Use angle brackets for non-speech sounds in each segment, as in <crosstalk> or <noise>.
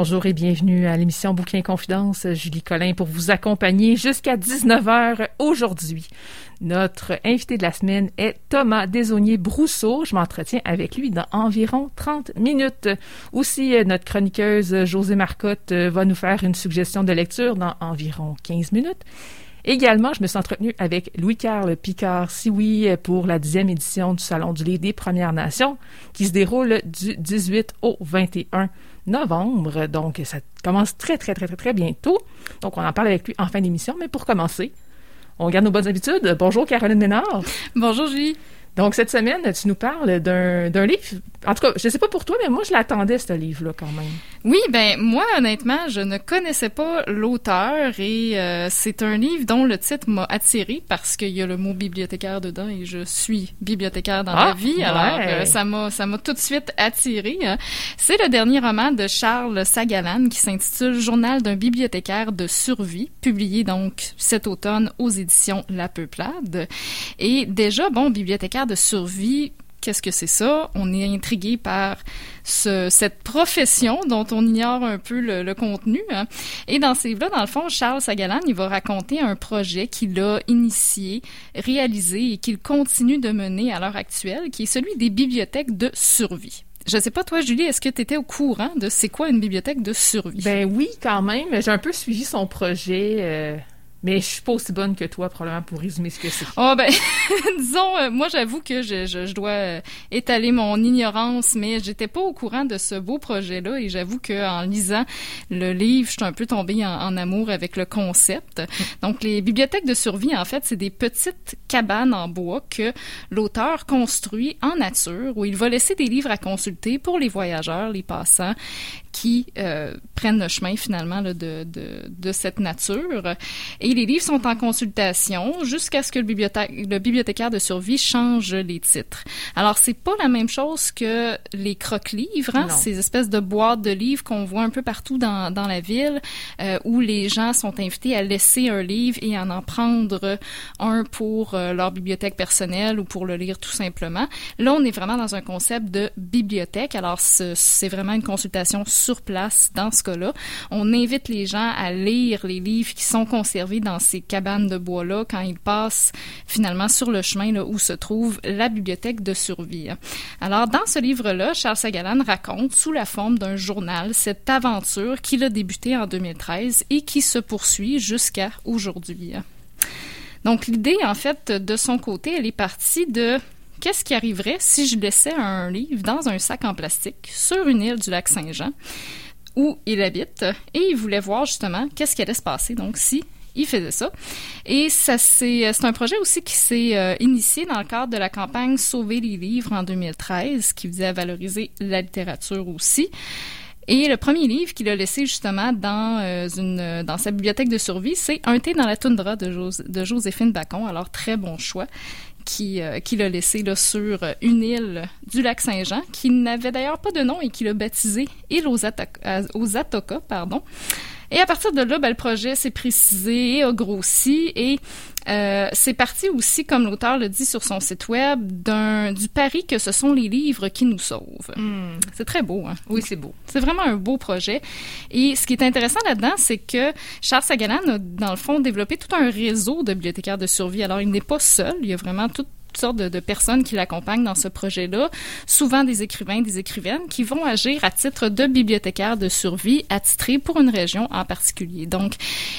Bonjour et bienvenue à l'émission Bouquin Confidence. Julie Collin pour vous accompagner jusqu'à 19h aujourd'hui. Notre invité de la semaine est Thomas Desaunier-Brousseau. Je m'entretiens avec lui dans environ 30 minutes. Aussi, notre chroniqueuse José Marcotte va nous faire une suggestion de lecture dans environ 15 minutes. Également, je me suis entretenue avec Louis-Carl Picard-Sioui pour la dixième édition du Salon du Livre des Premières Nations qui se déroule du 18 au 21 novembre. Donc, ça commence très, très, très, très, très bientôt. Donc, on en parle avec lui en fin d'émission. Mais pour commencer, on garde nos bonnes habitudes. Bonjour, Caroline Ménard. Bonjour, Julie. Donc, cette semaine, tu nous parles d'un livre. En tout cas, je ne sais pas pour toi, mais moi, je l'attendais, ce livre-là, quand même. Oui, ben moi, honnêtement, je ne connaissais pas l'auteur et euh, c'est un livre dont le titre m'a attiré parce qu'il y a le mot bibliothécaire dedans et je suis bibliothécaire dans ah, la vie. Alors, euh, ça m'a ça m'a tout de suite attiré. Hein. C'est le dernier roman de Charles Sagalan qui s'intitule Journal d'un bibliothécaire de survie, publié donc cet automne aux éditions La Peuplade. Et déjà, bon, bibliothécaire de survie, qu'est-ce que c'est ça? On est intrigué par ce, cette profession dont on ignore un peu le, contenu. Hein. Et dans ces livres-là, dans le fond, Charles Sagalan, il va raconter un projet qu'il a initié, réalisé et qu'il continue de mener à l'heure actuelle, qui est celui des bibliothèques de survie. Je sais pas, toi, Julie, est-ce que tu étais au courant de c'est quoi une bibliothèque de survie? Ben oui, quand même. J'ai un peu suivi son projet. Euh mais je suis pas aussi bonne que toi, probablement, pour résumer ce que c'est. Oh, ben, <laughs> disons, euh, moi, j'avoue que je, je, je, dois euh, étaler mon ignorance, mais j'étais pas au courant de ce beau projet-là et j'avoue qu'en lisant le livre, je suis un peu tombée en, en, amour avec le concept. Donc, les bibliothèques de survie, en fait, c'est des petites cabanes en bois que l'auteur construit en nature où il va laisser des livres à consulter pour les voyageurs, les passants qui euh, prennent le chemin finalement là, de, de, de, cette nature. Et les livres sont en consultation jusqu'à ce que le, bibliothécaire, le bibliothécaire de survie change les titres. Alors, c'est pas la même chose que les croque-livres, hein, ces espèces de boîtes de livres qu'on voit un peu partout dans, dans la ville, euh, où les gens sont invités à laisser un livre et à en prendre un pour euh, leur bibliothèque personnelle ou pour le lire tout simplement. Là, on est vraiment dans un concept de bibliothèque. Alors, c'est vraiment une consultation sur place dans ce cas-là. On invite les gens à lire les livres qui sont conservés dans ces cabanes de bois-là quand ils passent finalement sur le chemin où se trouve la bibliothèque de survie. Alors, dans ce livre-là, Charles Sagalan raconte, sous la forme d'un journal, cette aventure qu'il a débuté en 2013 et qui se poursuit jusqu'à aujourd'hui. Donc, l'idée, en fait, de son côté, elle est partie de qu'est-ce qui arriverait si je laissais un livre dans un sac en plastique sur une île du lac Saint-Jean où il habite? Et il voulait voir justement qu'est-ce qui allait se passer donc si il faisait ça. Et ça c'est c'est un projet aussi qui s'est euh, initié dans le cadre de la campagne Sauver les livres en 2013 qui visait à valoriser la littérature aussi. Et le premier livre qu'il a laissé justement dans euh, une dans sa bibliothèque de survie, c'est Un thé dans la toundra de, de Joséphine Bacon. Alors très bon choix qui, euh, qui l'a laissé là, sur une île du lac Saint-Jean, qui n'avait d'ailleurs pas de nom et qui l'a baptisé île aux, aux Atoka. Pardon. Et à partir de là, ben, le projet s'est précisé et a grossi et euh, c'est parti aussi, comme l'auteur le dit sur son site web, d'un du pari que ce sont les livres qui nous sauvent. Hmm. C'est très beau, hein? Oui, c'est beau. C'est vraiment un beau projet. Et ce qui est intéressant là-dedans, c'est que Charles Sagalan a, dans le fond, développé tout un réseau de bibliothécaires de survie. Alors, il n'est pas seul. Il y a vraiment tout sortes de, personnes qui l'accompagnent dans ce projet-là, souvent des écrivains, des écrivaines, qui vont agir à titre de bibliothécaires de survie attitrés pour une région en particulier. Donc,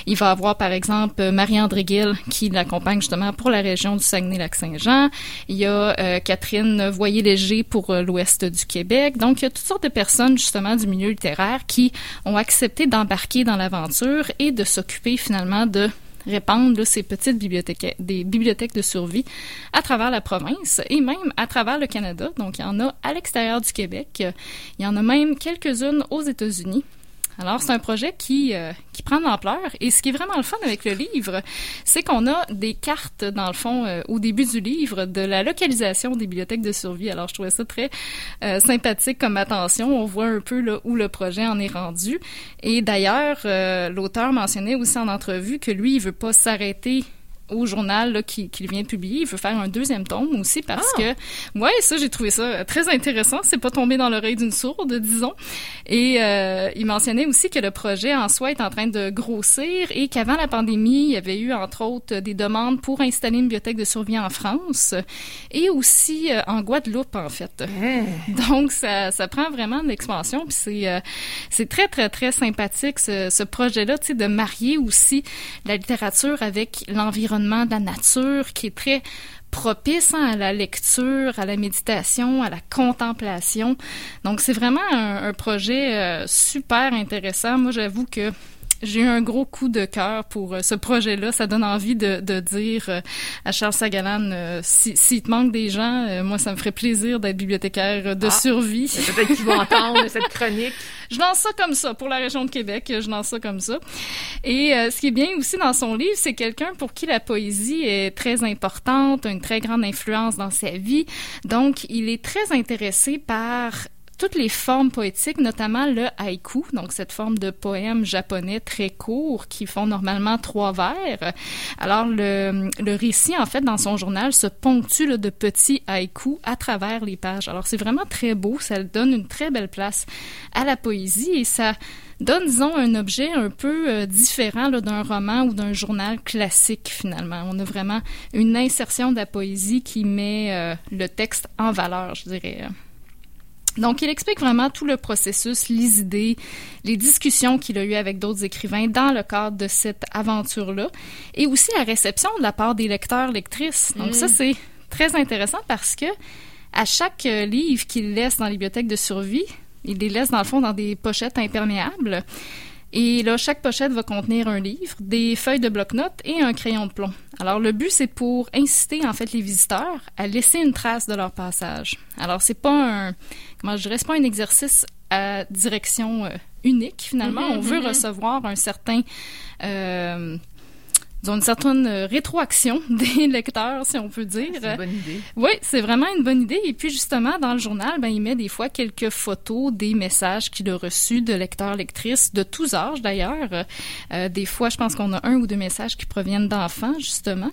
il va avoir, par exemple, Marie-André Gill qui l'accompagne justement pour la région du Saguenay-Lac-Saint-Jean. Il y a euh, Catherine Voyer-Léger pour euh, l'ouest du Québec. Donc, il y a toutes sortes de personnes justement du milieu littéraire qui ont accepté d'embarquer dans l'aventure et de s'occuper finalement de répandre ces petites bibliothèques, des bibliothèques de survie à travers la province et même à travers le Canada. Donc, il y en a à l'extérieur du Québec. Il y en a même quelques-unes aux États-Unis. Alors, c'est un projet qui, euh, qui prend de l'ampleur. Et ce qui est vraiment le fun avec le livre, c'est qu'on a des cartes, dans le fond, euh, au début du livre, de la localisation des bibliothèques de survie. Alors, je trouvais ça très euh, sympathique comme attention. On voit un peu là, où le projet en est rendu. Et d'ailleurs, l'auteur mentionnait aussi en entrevue que lui, il veut pas s'arrêter au journal qu'il qui vient de publier. Il veut faire un deuxième tome aussi parce Ah! que, ouais, ça, j'ai trouvé ça très intéressant. C'est pas tombé dans l'oreille d'une sourde, disons. Et euh, il mentionnait aussi que le projet en soi est en train de grossir et qu'avant la pandémie, il y avait eu, entre autres, des demandes pour installer une bibliothèque de survie en France et aussi euh, en Guadeloupe, en fait. Donc, ça, ça prend vraiment de l'expansion. Puis c'est, euh, c'est très, très, très sympathique, ce, ce projet-là, tu sais, de marier aussi la littérature avec l'environnement de la nature, qui est très propice hein, à la lecture, à la méditation, à la contemplation. Donc, c'est vraiment un, projet euh, super intéressant. Moi, j'avoue que j'ai eu un gros coup de cœur pour euh, ce projet-là. Ça donne envie de, de dire euh, à Charles Sagalan, euh, si- s'il te manque des gens, moi, ça me ferait plaisir d'être bibliothécaire de Ah. survie. Peut-être qu'ils vont <laughs> entendre cette chronique. Je lance ça comme ça pour la région de Québec. Je lance ça comme ça. Et euh, ce qui est bien aussi dans son livre, c'est quelqu'un pour qui la poésie est très importante, a une très grande influence dans sa vie. Donc, il est très intéressé par toutes les formes poétiques, notamment le haïku, donc cette forme de poème japonais très court qui font normalement trois vers. Alors le, le récit, en fait, dans son journal, se ponctue là, de petits haïkus à travers les pages. Alors c'est vraiment très beau, ça donne une très belle place à la poésie et ça donne, disons, un objet un peu euh, différent d'un roman ou d'un journal classique, finalement. On a vraiment une insertion de la poésie qui met euh, le texte en valeur, je dirais. Donc, il explique vraiment tout le processus, les idées, les discussions qu'il a eues avec d'autres écrivains dans le cadre de cette aventure-là, et aussi la réception de la part des lecteurs, lectrices. Donc, ça, c'est très intéressant parce que à chaque euh, livre qu'il laisse dans les bibliothèques de survie, il les laisse dans le fond dans des pochettes imperméables. Et là, chaque pochette va contenir un livre, des feuilles de bloc-notes et un crayon de plomb. Alors, le but, c'est pour inciter, en fait, les visiteurs à laisser une trace de leur passage. Alors, c'est pas un, comment je dirais, c'est pas un exercice à direction euh, unique, finalement. Mhm, On veut mhm. recevoir un certain, euh, disons, une certaine euh, rétroaction <laughs> des lecteurs, si on peut dire. C'est une bonne idée. Oui, c'est vraiment une bonne idée. Et puis justement, dans le journal, ben, il met des fois quelques photos des messages qu'il a reçus de lecteurs, lectrices, de tous âges d'ailleurs. Euh, des fois, je pense qu'on a un ou deux messages qui proviennent d'enfants, justement.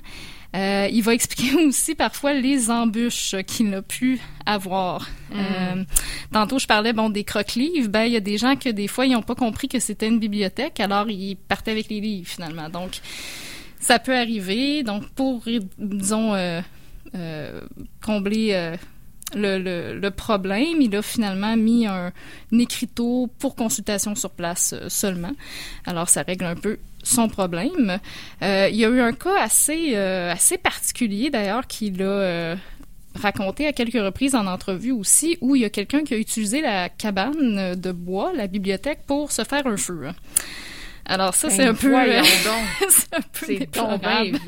Euh, il va expliquer <laughs> aussi parfois les embûches qu'il a pu avoir. Euh, tantôt, je parlais bon des croque-livres. Ben, il y a des gens que des fois, ils n'ont pas compris que c'était une bibliothèque, alors ils partaient avec les livres finalement. Donc, ça peut arriver. Donc, pour, disons, euh, euh, combler euh, le, problème, il a finalement mis un, un écriteau pour consultation sur place seulement. Alors, ça règle un peu son problème. Il y a eu un cas assez, assez particulier, d'ailleurs, qu'il a raconté à quelques reprises en entrevue aussi, où il y a quelqu'un qui a utilisé la cabane de bois, la bibliothèque, pour se faire un feu. Alors ça, c'est Ben, un peu... <laughs> c'est un peu C'est déplorable.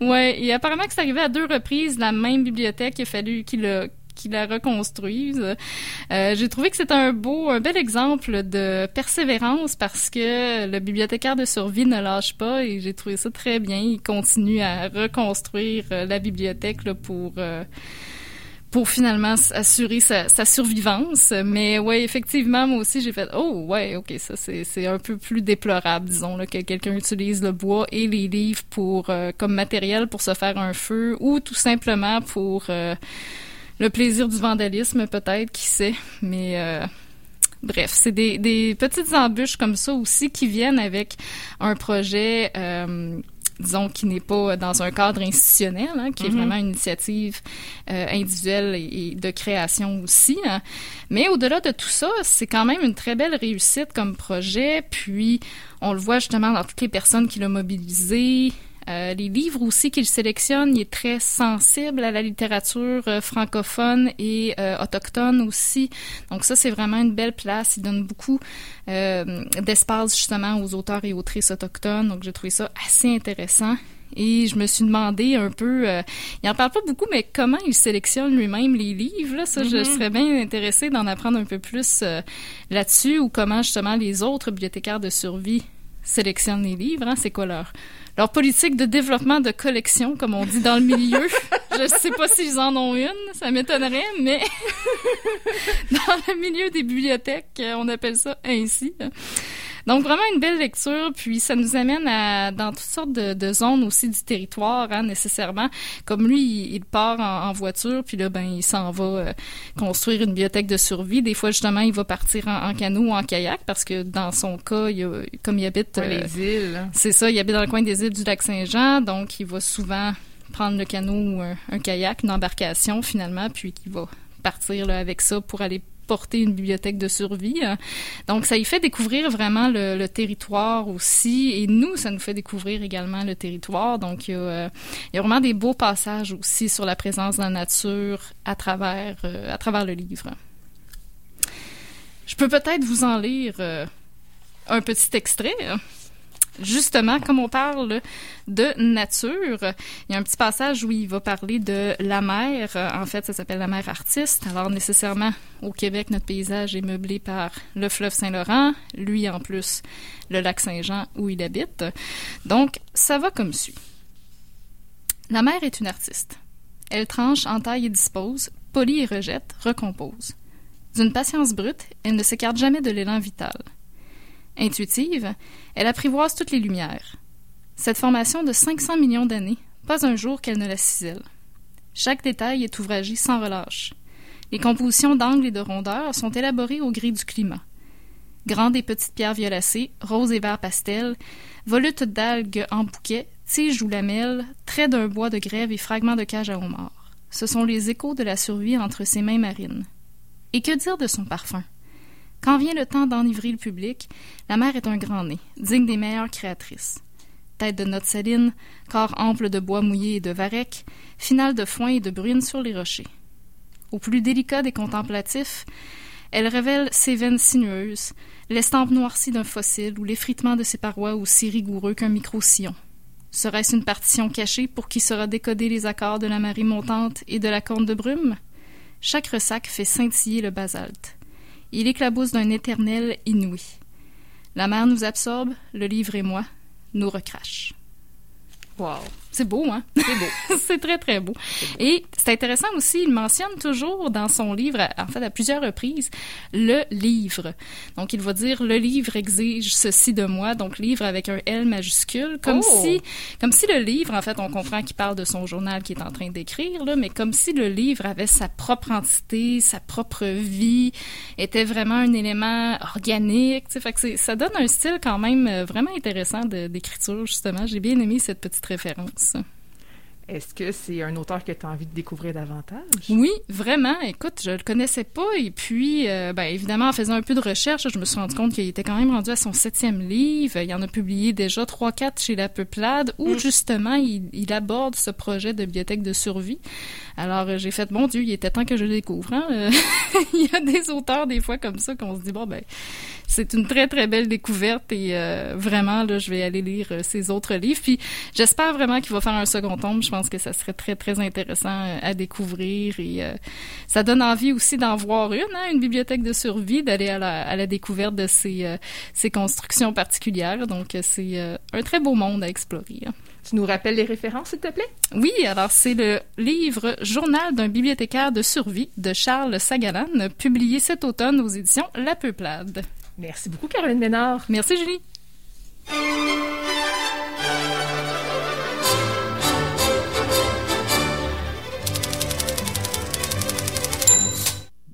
Ouais, et apparemment que c'est arrivé à deux reprises, la même bibliothèque, il a fallu qu'il la, qu'il la reconstruise. Euh, J'ai trouvé que c'était un beau, un bel exemple de persévérance parce que le bibliothécaire de survie ne lâche pas et j'ai trouvé ça très bien. Il continue à reconstruire euh, la bibliothèque là, pour... euh, pour finalement assurer sa, sa, survivance. Mais ouais, effectivement, moi aussi, j'ai fait oh ouais, ok, ça c'est un peu plus déplorable, disons là, que quelqu'un utilise le bois et les livres pour euh, comme matériel pour se faire un feu ou tout simplement pour euh, le plaisir du vandalisme, peut-être, qui sait. Mais euh, bref, c'est des, des petites embûches comme ça aussi qui viennent avec un projet disons, qui n'est pas dans un cadre institutionnel, hein, qui est mm-hmm. vraiment une initiative euh, individuelle et, de création aussi. Hein. Mais au-delà de tout ça, c'est quand même une très belle réussite comme projet. Puis, on le voit justement dans toutes les personnes qui l'ont mobilisé, euh, les livres aussi qu'il sélectionne, il est très sensible à la littérature euh, francophone et euh, autochtone aussi. Donc ça, c'est vraiment une belle place. Il donne beaucoup d'espace justement aux auteurs et autrices autochtones. Donc j'ai trouvé ça assez intéressant. Et je me suis demandé un peu, il en parle pas beaucoup, mais comment il sélectionne lui-même les livres. Là, ça, je mm-hmm. serais bien intéressée d'en apprendre un peu plus là-dessus, ou comment justement les autres bibliothécaires de survie sélectionnent les livres. Hein? C'est quoi leur leur politique de développement de collection, comme on dit dans le milieu. <laughs> je sais pas s'ils en ont une, ça m'étonnerait, mais <laughs> dans le milieu des bibliothèques, on appelle ça ainsi. Donc vraiment une belle lecture, puis ça nous amène à dans toutes sortes de, zones aussi du territoire, hein, nécessairement. Comme lui, il, part en, voiture, puis là ben il s'en va euh, construire une bibliothèque de survie. Des fois justement, il va partir en, canot ou en kayak parce que dans son cas, il a, comme il habite les euh, îles, hein. c'est ça, il habite dans le coin des îles du lac Saint-Jean, donc il va souvent prendre le canot ou un, kayak, une embarcation finalement, puis il va partir là, avec ça pour aller porter une bibliothèque de survie. Hein. Donc, ça y fait découvrir vraiment le, territoire aussi. Et nous, ça nous fait découvrir également le territoire. Donc, il y, a, euh, il y a vraiment des beaux passages aussi sur la présence de la nature à travers, euh, à travers le livre. Je peux peut-être vous en lire euh, un petit extrait. Justement, comme on parle de nature, il y a un petit passage où il va parler de la mer. En fait, ça s'appelle la mer artiste. Alors, nécessairement, au Québec, notre paysage est meublé par le fleuve Saint-Laurent, lui en plus, le lac Saint-Jean où il habite. Donc, ça va comme suit. La mer est une artiste. Elle tranche, entaille et dispose, polie et rejette, recompose. D'une patience brute, elle ne s'écarte jamais de l'élan vital. Intuitive, elle apprivoise toutes les lumières. Cette formation de 500 millions d'années, pas un jour qu'elle ne la cisèle. Chaque détail est ouvragé sans relâche. Les compositions d'angles et de rondeurs sont élaborées au gris du climat. Grandes et petites pierres violacées, roses et verts pastel, volutes d'algues en bouquet, tiges ou lamelles, traits d'un bois de grève et fragments de cage à homard. Ce sont les échos de la survie entre ses mains marines. Et que dire de son parfum? Quand vient le temps d'enivrer le public, la mère est un grand nez, digne des meilleures créatrices. Tête de note saline, corps ample de bois mouillé et de varech, finale de foin et de bruine sur les rochers. Au plus délicat des contemplatifs, elle révèle ses veines sinueuses, l'estampe noircie d'un fossile ou l'effritement de ses parois aussi rigoureux qu'un micro-sillon. Serait-ce une partition cachée pour qui sera décoder les accords de la marée montante et de la corne de brume? Chaque ressac fait scintiller le basalte. Il éclabousse d'un éternel inouï. La mer nous absorbe, le livre et moi nous recrache. Wow. C'est beau, hein? C'est beau. <laughs> c'est très, très beau. Et c'est intéressant aussi, il mentionne toujours dans son livre, en fait, à plusieurs reprises, le livre. Donc, il va dire, le livre exige ceci de moi, donc livre avec un L majuscule, comme oh! si, comme si le livre, en fait, on comprend qu'il parle de son journal qu'il est en train d'écrire, là, mais comme si le livre avait sa propre entité, sa propre vie, était vraiment un élément organique, tu sais, fait que ça donne un style quand même euh, vraiment intéressant d'écriture, justement. J'ai bien aimé cette petite référence. Est-ce que c'est un auteur que tu as envie de découvrir davantage? Oui, vraiment. Écoute, je le connaissais pas. Et puis, euh, ben, évidemment, en faisant un peu de recherche, je me suis rendu compte qu'il était quand même rendu à son septième livre. Il en a publié déjà trois, quatre chez La Peuplade, où mm. justement, il, aborde ce projet de bibliothèque de survie. Alors, euh, j'ai fait, mon Dieu, il était temps que je le découvre. Hein. <laughs> il y a des auteurs, des fois, comme ça, qu'on se dit, bon, ben, c'est une très, très belle découverte et euh, vraiment, là, je vais aller lire ses autres livres. Puis, j'espère vraiment qu'il va faire un second tome. Je pense que ça serait très, très intéressant euh, à découvrir et euh, ça donne envie aussi d'en voir une, hein, une bibliothèque de survie, d'aller à la, à la découverte de ces, euh, ces constructions particulières. Donc, c'est un très beau monde à explorer. Hein. Tu nous rappelles les références, s'il te plaît? Oui, alors c'est le livre Journal d'un bibliothécaire de survie de Charles Sagalan, publié cet automne aux éditions La Peuplade. Merci beaucoup, Caroline Ménard. Merci, Julie.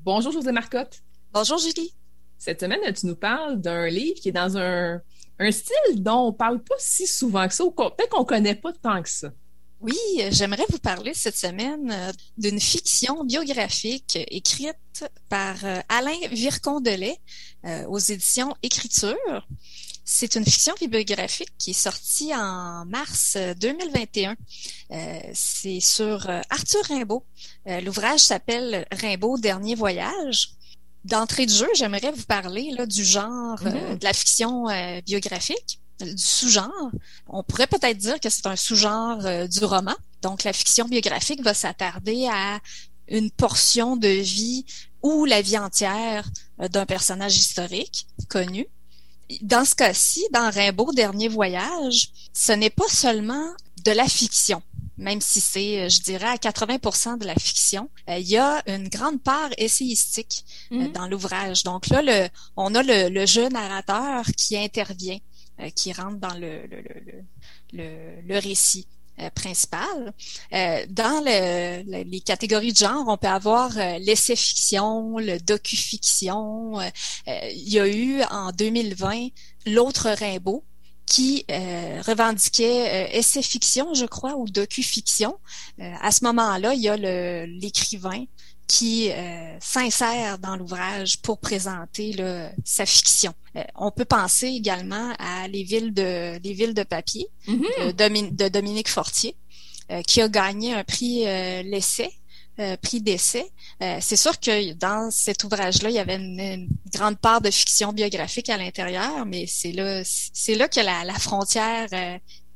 Bonjour, José Marcotte. Bonjour, Julie. Cette semaine, tu nous parles d'un livre qui est dans un, un style dont on parle pas si souvent que ça, ou peut-être qu'on connaît pas tant que ça. Oui, j'aimerais vous parler cette semaine euh, d'une fiction biographique écrite par euh, Alain Vircondelet euh, aux éditions Écriture. C'est une fiction bibliographique qui est sortie en mars 2021. c'est sur Arthur Rimbaud. L'ouvrage s'appelle Rimbaud Dernier Voyage. D'entrée de jeu, j'aimerais vous parler là, du genre mm-hmm. de la fiction biographique du sous-genre. On pourrait peut-être dire que c'est un sous-genre euh, du roman. Donc, la fiction biographique va s'attarder à une portion de vie ou la vie entière euh, d'un personnage historique connu. Dans ce cas-ci, dans Rimbaud, Dernier Voyage, ce n'est pas seulement de la fiction, même si c'est, euh, je dirais, à 80% de la fiction. il y a une grande part essayistique mm-hmm. dans l'ouvrage. Donc là, le, on a le, le jeu narrateur qui intervient. Euh, qui rentre dans le, le, le, le récit euh, principal. Euh, dans le, les catégories de genre, on peut avoir l'essai-fiction, le docu-fiction. il y a eu en 2020 l'autre Rimbaud qui revendiquait essai-fiction, je crois, ou docu-fiction. à ce moment-là, il y a l'écrivain qui euh, s'insère dans l'ouvrage pour présenter sa fiction. Euh, on peut penser également à les villes de les villes de papier mm-hmm. de, Dominique Fortier, euh, qui a gagné un prix l'essai. Prix d'essai. c'est sûr que dans cet ouvrage-là, il y avait une, grande part de fiction biographique à l'intérieur, mais c'est là, c'est là que la, la frontière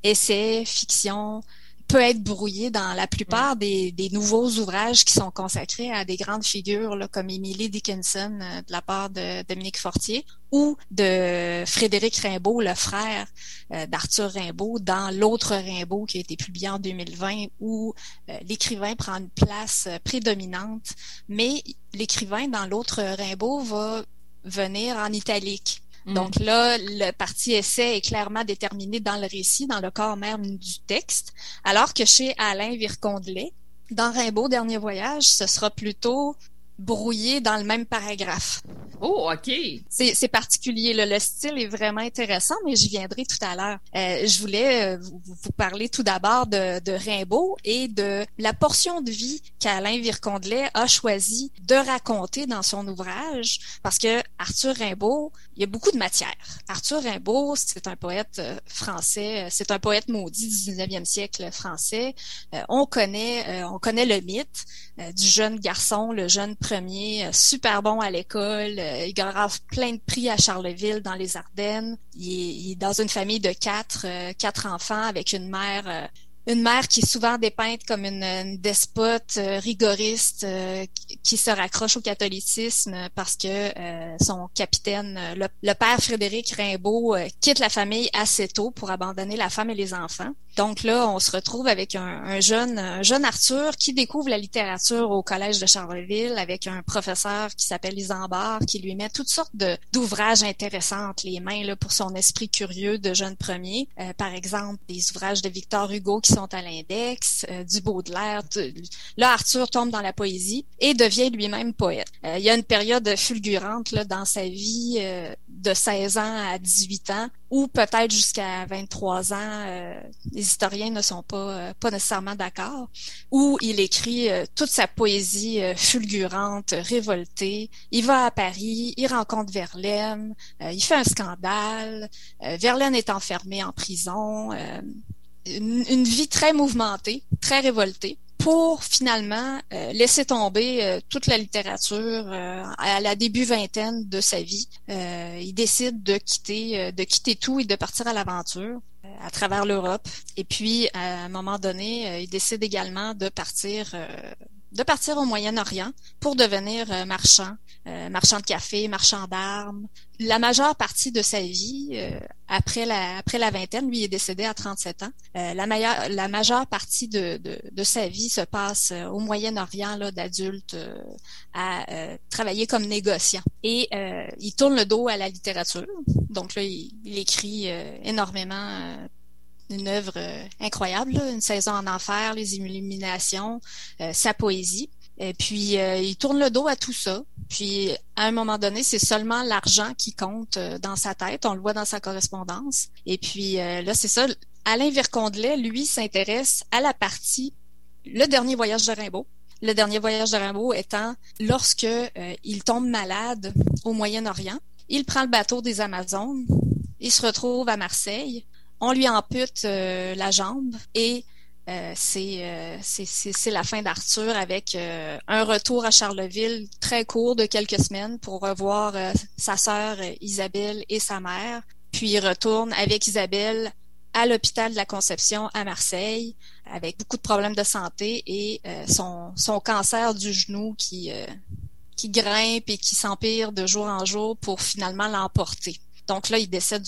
essai, fiction, peut être brouillé dans la plupart des, nouveaux ouvrages qui sont consacrés à des grandes figures là, comme Emily Dickinson euh, de la part de Dominique Fortier ou de Frédéric Rimbaud, le frère euh, d'Arthur Rimbaud, dans l'autre Rimbaud qui a été publié en 2020 où euh, l'écrivain prend une place prédominante, mais l'écrivain dans l'autre Rimbaud va venir en italique. Mm. Donc là, le parti essai est clairement déterminé dans le récit, dans le corps même du texte, alors que chez Alain Vircondelet, dans Rimbaud, Dernier Voyage, ce sera plutôt brouillé dans le même paragraphe. Oh, OK. C'est particulier. Le style est vraiment intéressant, mais j'y viendrai tout à l'heure. Euh, je voulais euh, vous, vous, parler tout d'abord de, de, Rimbaud et de la portion de vie qu'Alain Vircondelet a choisi de raconter dans son ouvrage, parce que Arthur Rimbaud, il y a beaucoup de matière. Arthur Rimbaud, c'est un poète euh, français, c'est un poète maudit du 19e siècle français. on connaît, on connaît le mythe du jeune garçon, le jeune premier, super bon à l'école. Euh, il gagnera plein de prix à Charleville dans les Ardennes. Il est, dans une famille de quatre, euh, quatre enfants avec une mère euh, une mère qui est souvent dépeinte comme une, despote euh, rigoriste euh, qui se raccroche au catholicisme parce que euh, son capitaine, le, père Frédéric Rimbaud, quitte la famille assez tôt pour abandonner la femme et les enfants. Donc là, on se retrouve avec un, jeune, un jeune Arthur qui découvre la littérature au collège de Charleville avec un professeur qui s'appelle Isambard qui lui met toutes sortes d'ouvrages intéressants les mains là, pour son esprit curieux de jeune premier. par exemple, des ouvrages de Victor Hugo qui sont à l'index, euh, du Baudelaire. Là, Arthur tombe dans la poésie et devient lui-même poète. Euh, il y a une période fulgurante là, dans sa vie euh, de 16 ans à 18 ans ou peut-être jusqu'à 23 ans, les historiens ne sont pas, pas nécessairement d'accord, où il écrit toute sa poésie fulgurante, révoltée. Il va à Paris, il rencontre Verlaine, il fait un scandale, Verlaine est enfermé en prison une, vie très mouvementée, très révoltée pour finalement euh, laisser tomber euh, toute la littérature euh, à la début vingtaine de sa vie. il décide de quitter, de quitter tout et de partir à l'aventure. à travers l'Europe. Et puis, à un moment donné, il décide également de partir de partir au Moyen-Orient pour devenir euh, marchand, euh, marchand de café, marchand d'armes. La majeure partie de sa vie, euh, après la après la vingtaine, lui est décédé à 37 ans. la, majeure, la majeure partie de, de, de, sa vie se passe au Moyen-Orient, là, d'adulte, à travailler comme négociant. Et il tourne le dos à la littérature. Donc là, il, il écrit énormément une œuvre euh, incroyable, une saison en enfer, les illuminations, euh, sa poésie. Et puis, euh, il tourne le dos à tout ça. Puis, à un moment donné, c'est seulement l'argent qui compte dans sa tête. On le voit dans sa correspondance. Et puis, là, c'est ça. Alain Vircondelet, lui, s'intéresse à la partie Le dernier voyage de Rimbaud. Le dernier voyage de Rimbaud étant lorsque il tombe malade au Moyen-Orient. Il prend le bateau des Amazones. Il se retrouve à Marseille on lui ampute euh, la jambe et euh, euh, c'est la fin d'Arthur avec un retour à Charleville très court de quelques semaines pour revoir sa sœur Isabelle et sa mère. Puis il retourne avec Isabelle à l'hôpital de la Conception à Marseille avec beaucoup de problèmes de santé et son, son cancer du genou qui, qui grimpe et qui s'empire de jour en jour pour finalement l'emporter. Donc là, il décède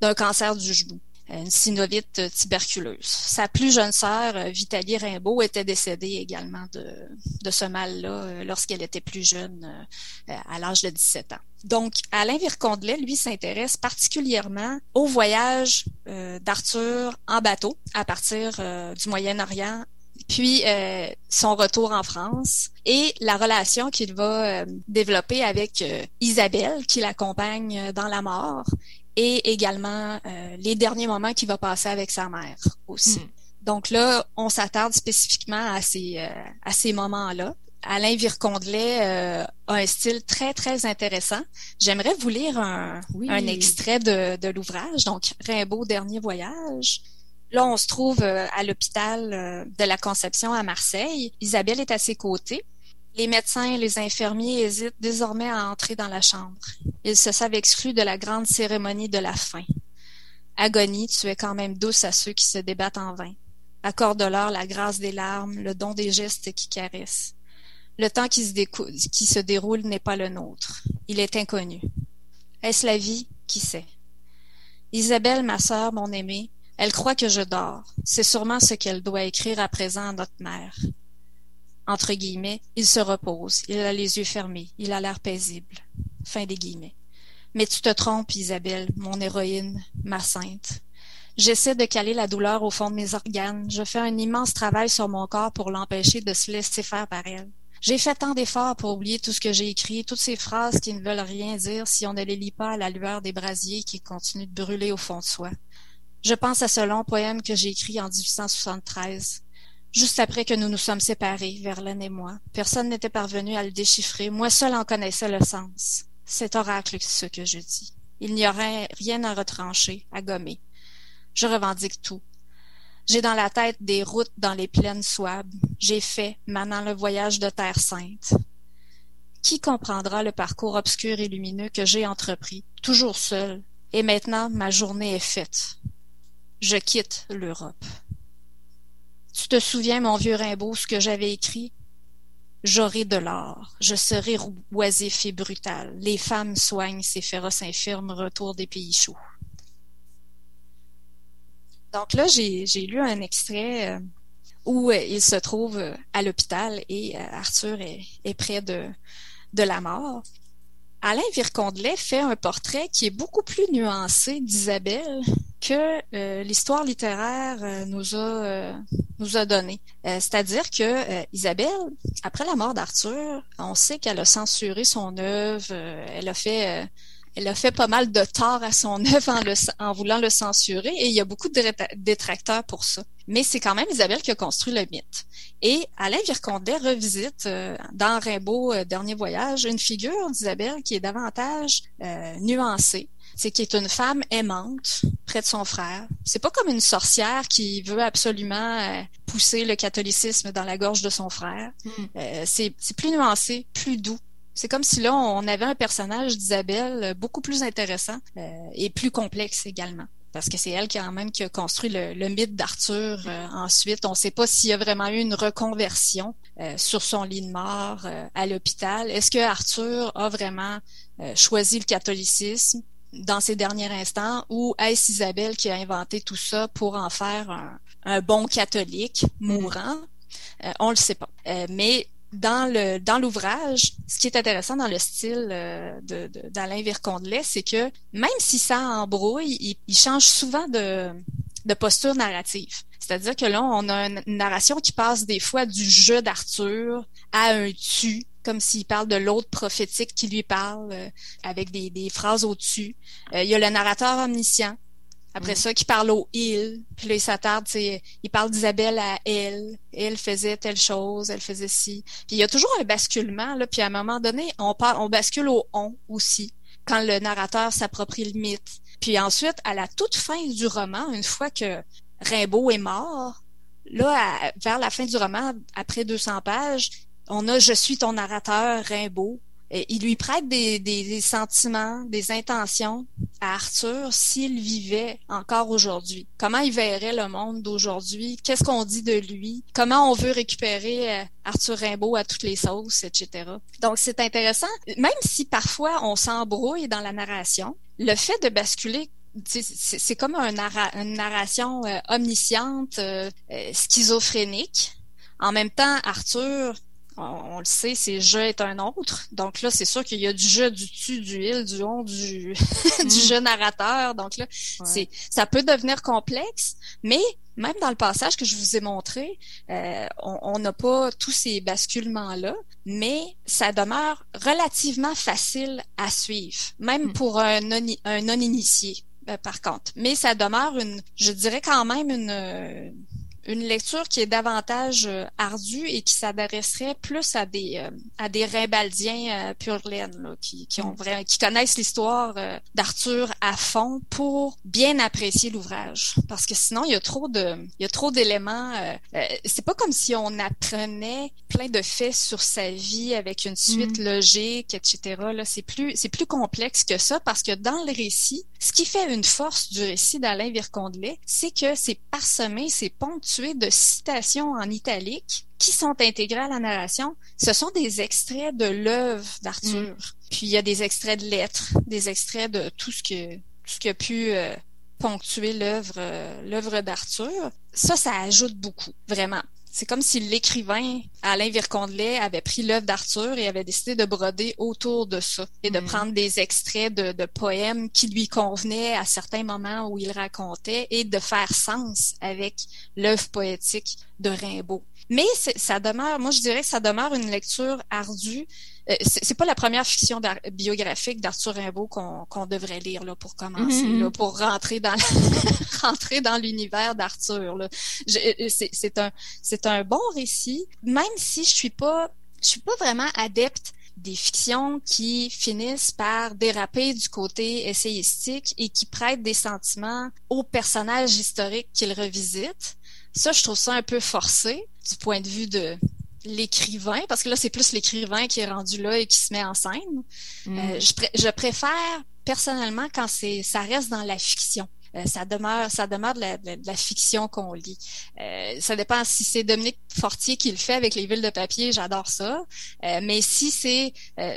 d'un cancer du genou, une synovite tuberculeuse. Sa plus jeune sœur, Vitalie Rimbaud, était décédée également de, ce mal-là euh, lorsqu'elle était plus jeune, euh, à l'âge de 17 ans. Donc, Alain Vircondelet, lui, s'intéresse particulièrement au voyage euh, d'Arthur en bateau à partir du Moyen-Orient puis euh, son retour en France et la relation qu'il va euh, développer avec euh, Isabelle qui l'accompagne dans la mort et également les derniers moments qu'il va passer avec sa mère aussi. Hmm. Donc là, on s'attarde spécifiquement à ces à ces moments-là. Alain Vircondelet a un style très, très intéressant. J'aimerais vous lire un, un extrait de, de l'ouvrage, donc Rimbaud, Dernier Voyage. Là, on se trouve euh, à l'hôpital euh, de la Conception à Marseille. Isabelle est à ses côtés. Les médecins et les infirmiers hésitent désormais à entrer dans la chambre. Ils se savent exclus de la grande cérémonie de la fin. Agonie, tu es quand même douce à ceux qui se débattent en vain. Accorde-leur la grâce des larmes, le don des gestes qui caressent. Le temps qui se, qui se déroule n'est pas le nôtre. Il est inconnu. Est-ce la vie? Qui sait? Isabelle, ma sœur, mon aimée, elle croit que je dors. C'est sûrement ce qu'elle doit écrire à présent à notre mère. Entre guillemets, il se repose. Il a les yeux fermés. Il a l'air paisible. Fin des guillemets. Mais tu te trompes, Isabelle, mon héroïne, ma sainte. J'essaie de caler la douleur au fond de mes organes. Je fais un immense travail sur mon corps pour l'empêcher de se laisser faire par elle. J'ai fait tant d'efforts pour oublier tout ce que j'ai écrit, toutes ces phrases qui ne veulent rien dire si on ne les lit pas à la lueur des brasiers qui continuent de brûler au fond de soi. Je pense à ce long poème que j'ai écrit en 1873, juste après que nous nous sommes séparés, Verlaine et moi. Personne n'était parvenu à le déchiffrer, moi seul en connaissais le sens. C'est oracle ce que je dis. Il n'y aurait rien à retrancher, à gommer. Je revendique tout. J'ai dans la tête des routes dans les plaines souables. J'ai fait, maintenant, le voyage de Terre Sainte. Qui comprendra le parcours obscur et lumineux que j'ai entrepris, toujours seul, et maintenant ma journée est faite je quitte l'Europe. Tu te souviens, mon vieux Rimbaud, ce que j'avais écrit? J'aurai de l'or, je serai oisif et brutal. Les femmes soignent ces féroces infirmes, retour des pays chauds. Donc là, j'ai lu un extrait euh, où euh, il se trouve euh, à l'hôpital et Arthur est, est près de, de la mort. Alain Vircondelet fait un portrait qui est beaucoup plus nuancé d'Isabelle que euh, l'histoire littéraire euh, nous a euh, nous a donné. C'est-à-dire que Isabelle, après la mort d'Arthur, on sait qu'elle a censuré son œuvre, elle a fait elle a fait pas mal de tort à son œuvre en, en voulant le censurer et il y a beaucoup de détracteurs pour ça. Mais c'est quand même Isabelle qui a construit le mythe. Et Alain Vircondet revisite euh, dans Rimbaud euh, Dernier Voyage une figure d'Isabelle qui est davantage euh, nuancée. C'est qui est une femme aimante près de son frère. C'est pas comme une sorcière qui veut absolument pousser le catholicisme dans la gorge de son frère. Hmm. c'est plus nuancé, plus doux. C'est comme si là, on avait un personnage d'Isabelle beaucoup plus intéressant et plus complexe également. parce que c'est elle qui a même qui a construit le, mythe d'Arthur. Euh, ensuite, on ne sait pas s'il y a vraiment eu une reconversion euh, sur son lit de mort euh, à l'hôpital. Est-ce que Arthur a vraiment choisi le catholicisme dans ses derniers instants ou est-ce Isabelle qui a inventé tout ça pour en faire un, un bon catholique mourant? on le sait pas. mais dans le dans l'ouvrage, ce qui est intéressant dans le style euh, de, d'Alain Vircondelet, c'est que même si ça embrouille, il, change souvent de, de posture narrative. C'est-à-dire que là, on a une narration qui passe des fois du jeu d'Arthur à un tu, comme s'il parle de l'autre prophétique qui lui parle euh, avec des, des phrases au-dessus. Euh, il y a le narrateur omniscient après mm. ça, qui parle au il. Puis là, il s'attarde, il parle d'Isabelle à elle. Elle faisait telle chose, elle faisait ci. Puis il y a toujours un basculement, là. Puis à un moment donné, on, parle, on bascule au on aussi, quand le narrateur s'approprie le mythe. Puis ensuite, à la toute fin du roman, une fois que Rimbaud est mort, là, vers la fin du roman, après 200 pages, on a Je suis ton narrateur, Rimbaud, il lui prête des, sentiments, des intentions à Arthur s'il vivait encore aujourd'hui. Comment il verrait le monde d'aujourd'hui? Qu'est-ce qu'on dit de lui? Comment on veut récupérer euh, Arthur Rimbaud à toutes les sauces, etc. Donc, c'est intéressant. Même si parfois on s'embrouille dans la narration, le fait de basculer c'est comme une narration euh, omnisciente, euh, schizophrénique. En même temps, Arthur on, le sait, c'est je est un autre. Donc là, c'est sûr qu'il y a du jeu, du tu, du il, du on, du, <laughs> du mm. jeu narrateur. Donc là, c'est ça peut devenir complexe, mais même dans le passage que je vous ai montré, euh, on n'a pas tous ces basculements-là, mais ça demeure relativement facile à suivre, même mm. pour un non-initié. Euh, par contre. Mais ça demeure une, je dirais quand même une, une lecture qui est davantage euh, ardue et qui s'adresserait plus à des euh, à des rimbaldiens euh, pur laine, qui, qui ont vraiment qui connaissent l'histoire d'Arthur à fond pour bien apprécier l'ouvrage. Parce que sinon il y a trop de il y a trop d'éléments c'est pas comme si on apprenait plein de faits sur sa vie avec une suite mm. logique etc là. C'est plus c'est plus complexe que ça parce que dans le récit ce qui fait une force du récit d'Alain Vircondelet c'est que c'est parsemé c'est ponctué de citations en italique qui sont intégrées à la narration. Ce sont des extraits de l'œuvre d'Arthur. Mm. Puis il y a des extraits de lettres, des extraits de tout ce que tout ce qui a pu euh, ponctuer l'œuvre euh, l'œuvre d'Arthur. Ça, ça ajoute beaucoup, vraiment. C'est comme si l'écrivain Alain Vircondelet avait pris l'œuvre d'Arthur et avait décidé de broder autour de ça et de mm. prendre des extraits de, de, poèmes qui lui convenaient à certains moments où il racontait et de faire sens avec l'œuvre poétique de Rimbaud. Mais ça demeure, moi je dirais que ça demeure une lecture ardue. Euh, c'est pas la première fiction biographique d'Arthur Rimbaud qu'on devrait lire là pour commencer, mm-hmm. là, pour rentrer dans <laughs> rentrer dans l'univers d'Arthur. Euh, c'est un c'est un bon récit, même si je suis pas je suis pas vraiment adepte des fictions qui finissent par déraper du côté essayistique et qui prêtent des sentiments aux personnages historiques qu'ils revisitent. Ça, je trouve ça un peu forcé du point de vue de l'écrivain, parce que là, c'est plus l'écrivain qui est rendu là et qui se met en scène. Mm. Euh, je, je préfère personnellement quand ça reste dans la fiction. Euh, ça demeure, ça demeure de la, fiction qu'on lit. Euh, ça dépend si c'est Dominique Fortier qui le fait avec les villes de papier, j'adore ça. Euh, mais si c'est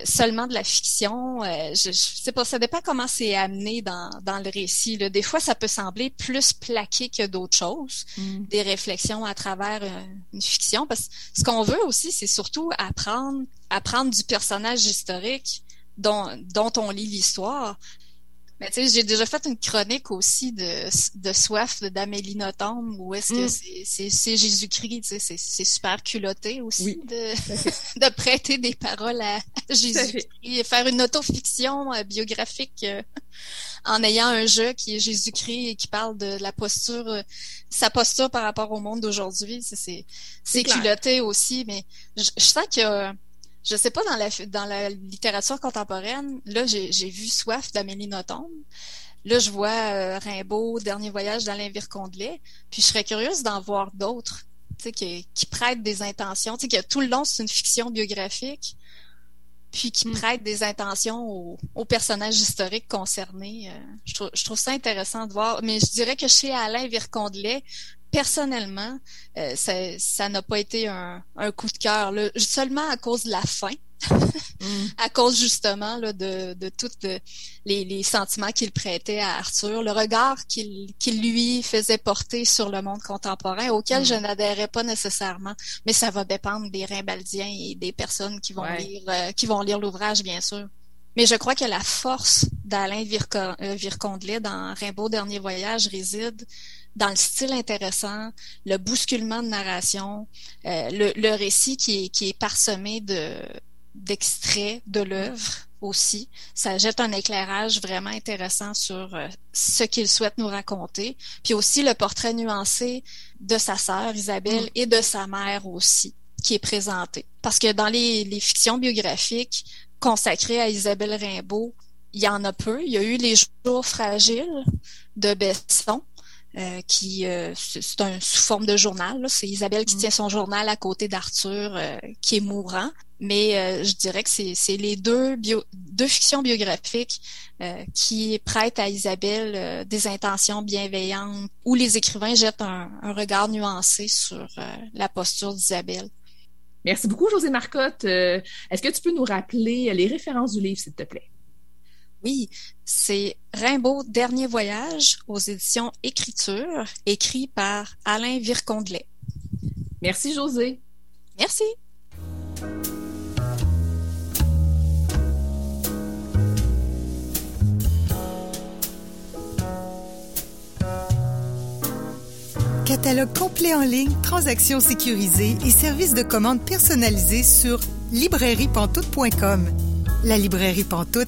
seulement de la fiction, je, je sais pas, ça dépend comment c'est amené dans, dans le récit. Là. Des fois, ça peut sembler plus plaqué que d'autres choses, mm. des réflexions à travers une fiction. Parce que ce qu'on veut aussi, c'est surtout apprendre, apprendre du personnage historique dont, dont on lit l'histoire. Mais tu sais, j'ai déjà fait une chronique aussi de, de soif d'Amélie Nothomb où est-ce que mm. c'est Jésus-Christ, tu sais, c'est super culotté aussi de, <laughs> de prêter des paroles à Jésus-Christ et faire une autofiction euh, biographique euh, en ayant un jeu qui est Jésus-Christ et qui parle de la posture, euh, sa posture par rapport au monde d'aujourd'hui. C'est culotté aussi, mais je, je sens que je sais pas dans la dans la littérature contemporaine, là j'ai vu Soif d'Amélie Nothomb. Là, je vois euh, Rimbaud, Dernier voyage d'Alain Vircondelet. Puis je serais curieuse d'en voir d'autres, tu sais, qui, qui prêtent des intentions. Tu sais, que tout le long, c'est une fiction biographique. puis qui mm. prête des intentions aux, personnages historiques concernés. je, trouve, je trouve ça intéressant de voir. Mais je dirais que chez Alain Vircondelet, personnellement, ça n'a pas été un, un coup de cœur, seulement à cause de la fin. <laughs> Mm. à cause justement là, de, de tous les, les, sentiments qu'il prêtait à Arthur, le regard qu'il qu'il lui faisait porter sur le monde contemporain, auquel je mm. n'adhérais pas nécessairement, mais ça va dépendre des Rimbaldiens et des personnes qui vont lire euh, qui vont lire l'ouvrage, bien sûr. Mais je crois que la force d'Alain euh, Vircondelet dans Rimbaud Dernier Voyage réside dans le style intéressant, le bousculement de narration, euh, le, le, récit qui est, qui est parsemé de, d'extraits de l'œuvre aussi. Ça jette un éclairage vraiment intéressant sur euh, ce qu'il souhaite nous raconter. Puis aussi le portrait nuancé de sa sœur Isabelle mm. et de sa mère aussi qui est présenté. Parce que dans les, les fictions biographiques consacrées à Isabelle Rimbaud, il y en a peu. Il y a eu Les jours fragiles de Besson, euh, qui euh, c'est un sous forme de journal. C'est Isabelle qui mm. tient son journal à côté d'Arthur euh, qui est mourant. Mais je dirais que c'est les deux bio, deux fictions biographiques qui prêtent à Isabelle des intentions bienveillantes où les écrivains jettent un, un regard nuancé sur la posture d'Isabelle. Merci beaucoup, José Marcotte. Est-ce que tu peux nous rappeler les références du livre, s'il te plaît? Oui, c'est Rimbaud Dernier Voyage aux éditions Écriture, écrit par Alain Vircondelet. Merci José. Merci. Catalogue complet en ligne, transactions sécurisées et services de commande personnalisés sur librairiepantoute.com. La librairie Pantoute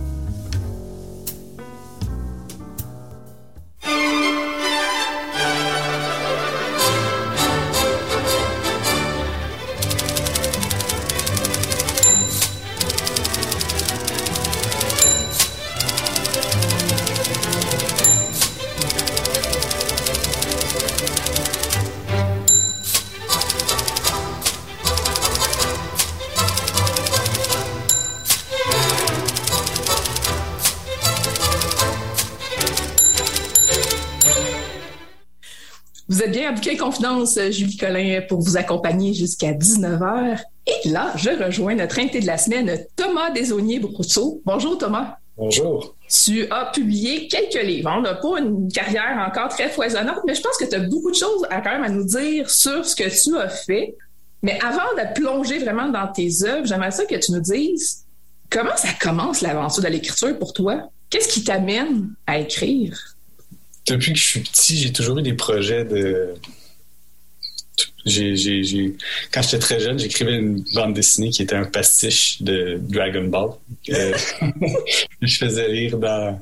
Bouquin Confidence, Julie Collin, pour vous accompagner jusqu'à 19h. Et là, je rejoins notre invité de la semaine, Thomas Desaunier-Brousseau. Bonjour, Thomas. Bonjour. Tu as publié quelques livres. On n'a pas une carrière encore très foisonnante, mais je pense que tu as beaucoup de choses à quand même à nous dire sur ce que tu as fait. Mais avant de plonger vraiment dans tes œuvres, j'aimerais ça que tu nous dises comment ça commence l'aventure de l'écriture pour toi? Qu'est-ce qui t'amène à écrire? Depuis que je suis petit, j'ai toujours eu des projets de. J'ai, Quand j'étais très jeune, j'écrivais une bande dessinée qui était un pastiche de Dragon Ball. Que <laughs> je faisais lire dans.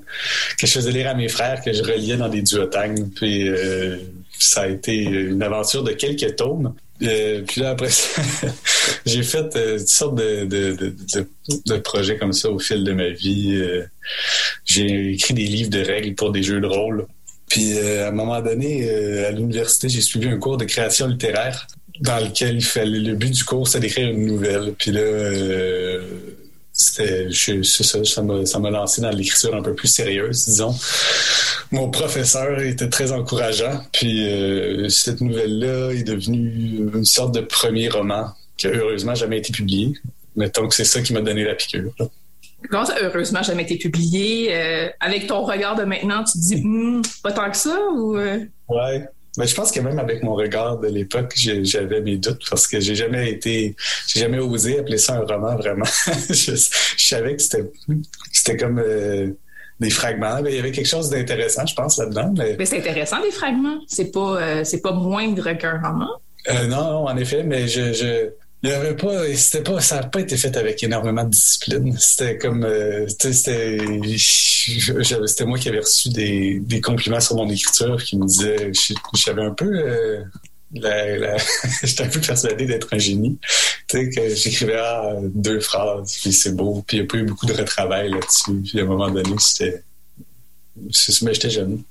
que je faisais lire à mes frères, que je reliais dans des duotangs. Puis euh, ça a été une aventure de quelques tomes. Euh, puis là, après ça, <laughs> j'ai fait euh, toutes sortes de, de, de, de, projets comme ça au fil de ma vie. j'ai écrit des livres de règles pour des jeux de rôle. Puis euh, à un moment donné, euh, à l'université, j'ai suivi un cours de création littéraire dans lequel il fallait le but du cours, c'est d'écrire une nouvelle. Puis là, euh, c'était ça, ça m'a, ça m'a lancé dans l'écriture un peu plus sérieuse, disons. Mon professeur était très encourageant. Puis cette nouvelle-là est devenue une sorte de premier roman qui a heureusement jamais été publié. Mettons que c'est ça qui m'a donné la piqûre. Comment ça, heureusement, jamais été publié? Euh, avec ton regard de maintenant, tu te dis, hmm, pas tant que ça? Ou, euh? Ouais. Mais je pense que même avec mon regard de l'époque, j'avais mes doutes parce que j'ai jamais été, j'ai jamais osé appeler ça un roman vraiment. <laughs> je, savais que c'était, c'était comme euh, des fragments. Mais il y avait quelque chose d'intéressant, je pense, là-dedans. Mais, mais c'est intéressant des fragments. C'est pas, c'est pas moindre qu'un roman. non, non, en effet, mais je, je c'était pas, ça n'a pas été fait avec énormément de discipline. C'était comme, euh, c'était, moi qui avais reçu des, des, compliments sur mon écriture qui me disaient, j'avais un peu, euh, <laughs> j'étais un peu persuadé d'être un génie. Tu sais, que j'écrivais ah, deux phrases, puis c'est beau, puis il n'y a pas eu beaucoup de retravail là-dessus. Puis à un moment donné, c'était, mais j'étais jeune.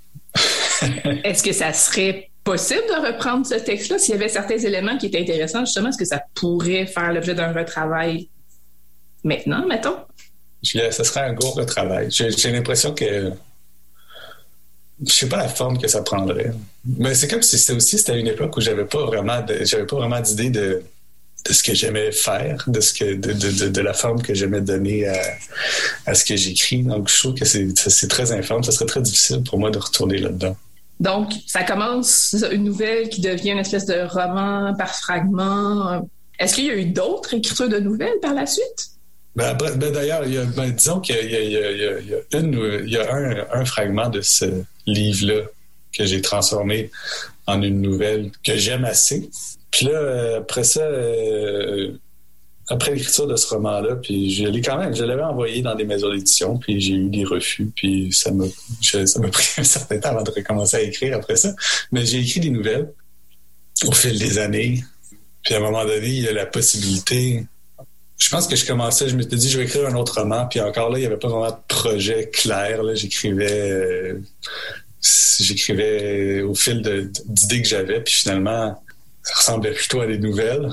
<laughs> Est-ce que ça serait possible de reprendre ce texte-là s'il y avait certains éléments qui étaient intéressants, justement, est-ce que ça pourrait faire l'objet d'un retravail maintenant, mettons? Ce serait un gros retravail. J'ai l'impression que je sais pas la forme que ça prendrait. Mais c'est comme si c'était aussi c'était une époque où j'avais pas vraiment j'avais pas vraiment d'idée de, de ce que j'aimais faire, de ce que de, de, de la forme que j'aimais donner à, à ce que j'écris. Donc je trouve que c'est très informe. Ça serait très difficile pour moi de retourner là-dedans. Donc, ça commence une nouvelle qui devient une espèce de roman par fragment. Est-ce qu'il y a eu d'autres écritures de nouvelles par la suite? Ben, ben D'ailleurs, ben, disons qu'il y, y, y, y, a un, fragment de ce livre-là que j'ai transformé en une nouvelle que j'aime assez. Puis là, après ça, euh, après l'écriture de ce roman-là, puis je l'ai quand même, je l'avais envoyé dans des maisons d'édition, puis j'ai eu des refus, puis ça m'a, <laughs> pris un certain temps avant de recommencer à écrire après ça. Mais j'ai écrit des nouvelles au fil des années. Puis à un moment donné, il y a la possibilité. Je pense que je commençais, je me suis dit, je vais écrire un autre roman, puis encore là, il n'y avait pas vraiment de projet clair. J'écrivais, euh, j'écrivais au fil d'idées que j'avais, puis finalement, ça ressemblait plutôt à des nouvelles.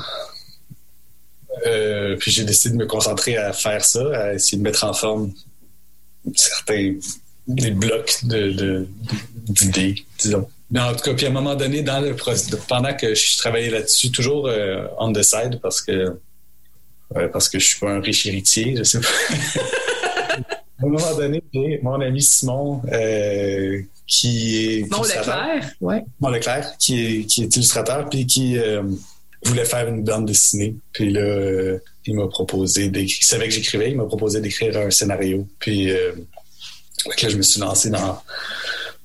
Euh, puis j'ai décidé de me concentrer à faire ça, à essayer de mettre en forme certains des blocs de, d'idées, disons. Mais en tout cas, puis à un moment donné, dans le pendant que je travaillais là-dessus, toujours euh, on the side parce que parce que je suis pas un riche héritier, je sais pas. <laughs> à un moment donné, j'ai mon ami Simon euh, qui est Mon Leclerc, ouais. Mon Leclerc, qui est, qui est illustrateur, puis qui voulait faire une bande dessinée. Puis là, euh, il m'a proposé d'écrire. Il savait que j'écrivais, il m'a proposé d'écrire un scénario. Puis euh, là, je me suis lancé dans,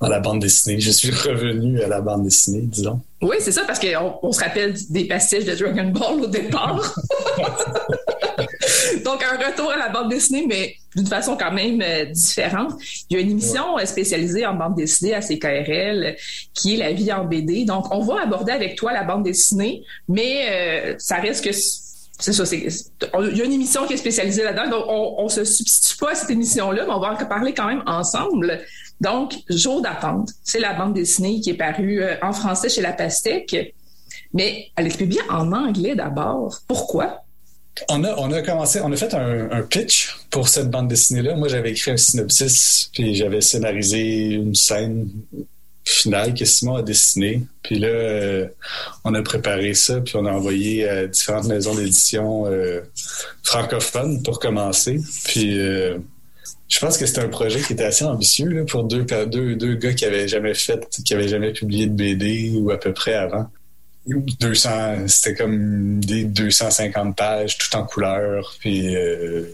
dans la bande dessinée. Je suis <laughs> revenu à la bande dessinée, disons. Oui, c'est ça, parce qu'on on se rappelle des passages de Dragon Ball au départ. <laughs> Donc, un retour à la bande dessinée, mais d'une façon quand même euh, différente. Il y a une émission euh, spécialisée en bande dessinée à CKRL qui est La vie en BD. Donc, on va aborder avec toi la bande dessinée, mais euh, ça reste que c'est ça, il y a une émission qui est spécialisée là-dedans, donc on, ne se substitue pas à cette émission-là, mais on va en parler quand même ensemble. Donc, Jour d'attente, c'est la bande dessinée qui est parue en français chez La Pastèque, mais elle est publiée en anglais d'abord. Pourquoi? On a, commencé, on a fait un, pitch pour cette bande dessinée-là. Moi, j'avais écrit un synopsis, puis j'avais scénarisé une scène finale que Simon a dessinée. Puis là, euh, on a préparé ça, puis on a envoyé à différentes maisons d'édition euh, francophones pour commencer. Puis euh, je pense que c'était un projet qui était assez ambitieux pour deux, deux, deux gars qui avaient jamais fait, qui avaient jamais publié de BD ou à peu près avant. 200, c'était comme des 250 pages tout en couleur. Euh,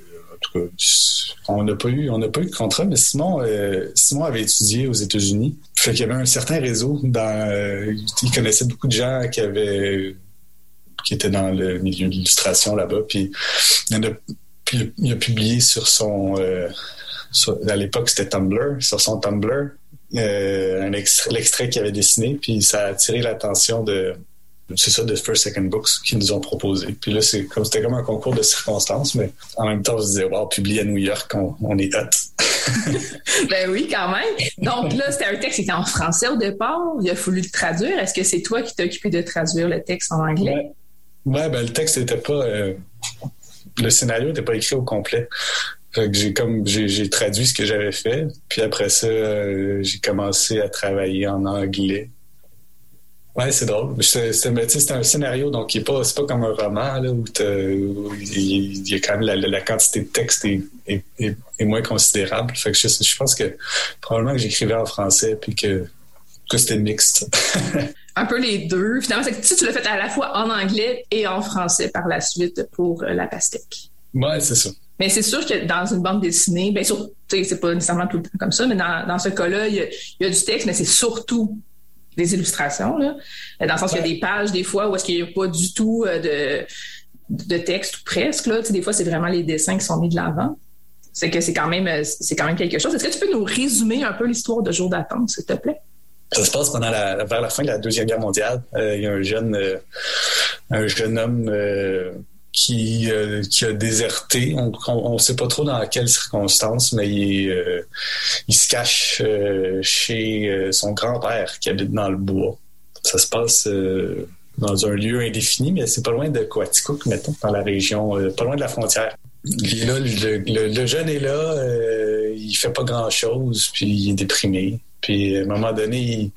on n'a pas eu, on n'a pas eu de contrat, mais Simon, euh, Simon avait étudié aux États-Unis. Fait y avait un certain réseau dans, euh, il connaissait beaucoup de gens qui avaient, qui étaient dans le milieu de l'illustration là-bas. Puis, il, a, publié sur son, à l'époque c'était Tumblr, sur son Tumblr, l'extrait qu'il avait dessiné, puis ça a attiré l'attention de c'est ça, de First Second Books qui nous ont proposé. Puis là, c'est comme c'était comme un concours de circonstances, mais en même temps, on se disait, wow, publié à New York, on, est hot. <laughs> ben oui, quand même. Donc là, c'était un texte qui était en français au départ. Il a fallu le traduire. Est-ce que c'est toi qui t'es occupé de traduire le texte en anglais? Ouais, ben le texte n'était pas. Euh, le scénario n'était pas écrit au complet. j'ai comme j'ai traduit ce que j'avais fait. Puis après ça, euh, j'ai commencé à travailler en anglais Ouais, c'est drôle. C'est un scénario, donc c'est pas, pas comme un roman là, où, il y a quand même la, quantité de texte est, est, moins considérable. Fait que je, je pense que probablement que j'écrivais en français puis que, que c'était mixte. <laughs> un peu les deux. Finalement, que, tu, tu l'as fait à la fois en anglais et en français par la suite pour euh, la pastèque. Ouais, c'est ça. Mais c'est sûr que dans une bande dessinée, bien sûr, c'est pas nécessairement tout le temps comme ça, mais dans, dans ce cas-là, il y, a, il y a du texte, mais c'est surtout des illustrations, là, dans le sens qu'il y a des pages des fois où est-ce qu'il n'y a pas du tout euh, de, de texte ou presque. Là. des fois, c'est vraiment les dessins qui sont mis de l'avant. C'est que c'est quand même euh, c'est quand même quelque chose. Est-ce que tu peux nous résumer un peu l'histoire de Jour d'attente, s'il te plaît? Ça se passe pendant la, vers la fin de la Deuxième Guerre mondiale. Euh, il y a un jeune, un jeune homme qui, euh, qui a déserté. On ne sait pas trop dans quelles circonstances, mais il, euh, il se cache euh, chez son grand-père qui habite dans le bois. Ça se passe dans un lieu indéfini, mais c'est pas loin de Coaticook, mettons, dans la région, pas loin de la frontière. là, le, jeune est là, il fait pas grand-chose, puis il est déprimé. Puis à un moment donné,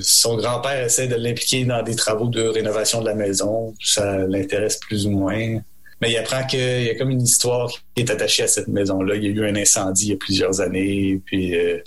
son grand-père essaie de l'impliquer dans des travaux de rénovation de la maison. Ça l'intéresse plus ou moins. Mais il apprend qu'il y a comme une histoire qui est attachée à cette maison-là. Il y a eu un incendie il y a plusieurs années, puis euh,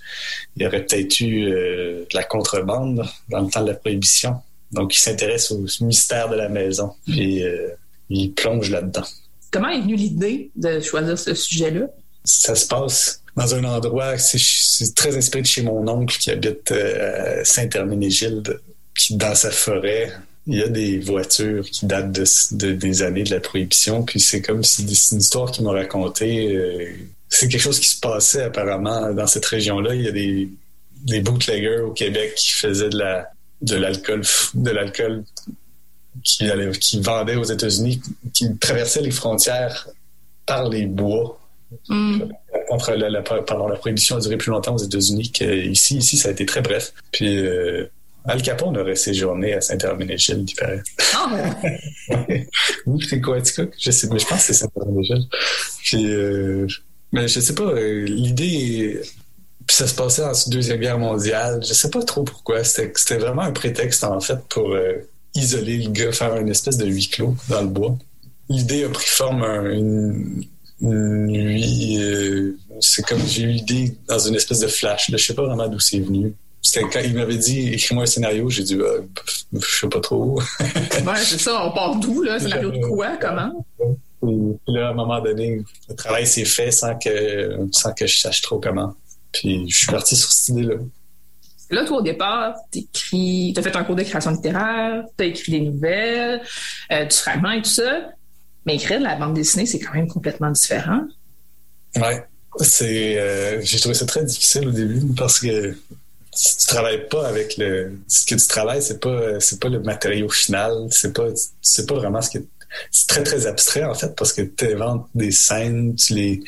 il y aurait peut-être eu euh, de la contrebande dans le temps de la prohibition. Donc, il s'intéresse au mystère de la maison, puis euh, il plonge là-dedans. Comment est venue l'idée de choisir ce sujet-là? Ça se passe dans un endroit, c'est très inspiré de chez mon oncle qui habite à Saint-Herménégilde, qui dans sa forêt il y a des voitures qui datent de, des années de la prohibition, puis c'est comme si c'est une histoire qui m'a raconté. Euh, c'est quelque chose qui se passait apparemment dans cette région-là. Il y a des, bootleggers au Québec qui faisaient de la de l'alcool qui, qui vendaient aux États-Unis, qui traversaient les frontières par les bois. Mm. Contre la, la, pardon, la prohibition a duré plus longtemps aux États-Unis qu'ici. Ici, ça a été très bref. Puis euh, Al Capone aurait séjourné à Saint-Herménégilde, il paraît. Ah! oui, c'est quoi, Je sais, mais je pense que c'est Saint-Herménégilde. Puis, euh, mais je sais pas, euh, l'idée, puis ça se passait en Deuxième Guerre mondiale. Je sais pas trop pourquoi. C'était vraiment un prétexte, en fait, pour isoler le gars, faire une espèce de huis clos dans le bois. L'idée a pris forme une, nuit. c'est comme j'ai eu l'idée dans une espèce de flash. Je sais pas vraiment d'où c'est venu c'était quand il m'avait dit écris-moi un scénario, j'ai dit euh, je sais pas trop. <laughs> ouais, c'est ça, on part d'où là, <laughs> scénario de quoi, comment? Puis là, à un moment donné, le travail s'est fait sans que sans que je sache trop comment. Puis je suis parti sur cette idée-là. Là, toi, au départ, t'écris, t'as fait un cours de création littéraire, t'as écrit des nouvelles, euh, du fragment et tout ça. Mais écrire de la bande dessinée, c'est quand même complètement différent. Ouais. C'est, euh, j'ai trouvé ça très difficile au début parce que si tu travailles pas avec le ce que tu travailles c'est pas pas le matériau final c'est pas c'est pas vraiment ce que c'est très très abstrait en fait parce que tu inventes des scènes tu les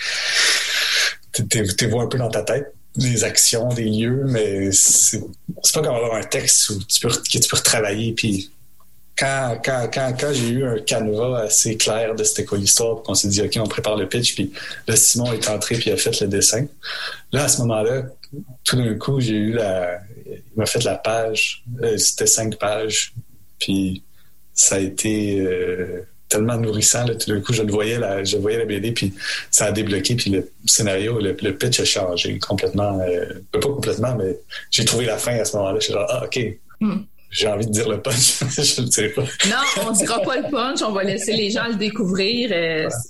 tu vois un peu dans ta tête des actions des lieux mais c'est pas comme avoir un texte où tu peux que tu peux retravailler puis quand, quand, quand, quand j'ai eu un canevas assez clair de c'était quoi l'histoire, qu'on s'est dit, OK, on prépare le pitch, puis là, Simon est entré puis il a fait le dessin. Là, à ce moment-là, tout d'un coup, j'ai eu la. Il m'a fait la page. Euh, c'était cinq pages. Puis ça a été euh, tellement nourrissant. Là, tout d'un coup, je le voyais, la, je voyais la BD, puis ça a débloqué, puis le scénario, le, pitch a changé complètement. Euh, pas complètement, mais j'ai trouvé la fin à ce moment-là. Je suis genre, ah, OK. Hmm. J'ai envie de dire le punch, <laughs> je ne sais pas. Non, on ne dira pas le punch, on va laisser les gens le découvrir.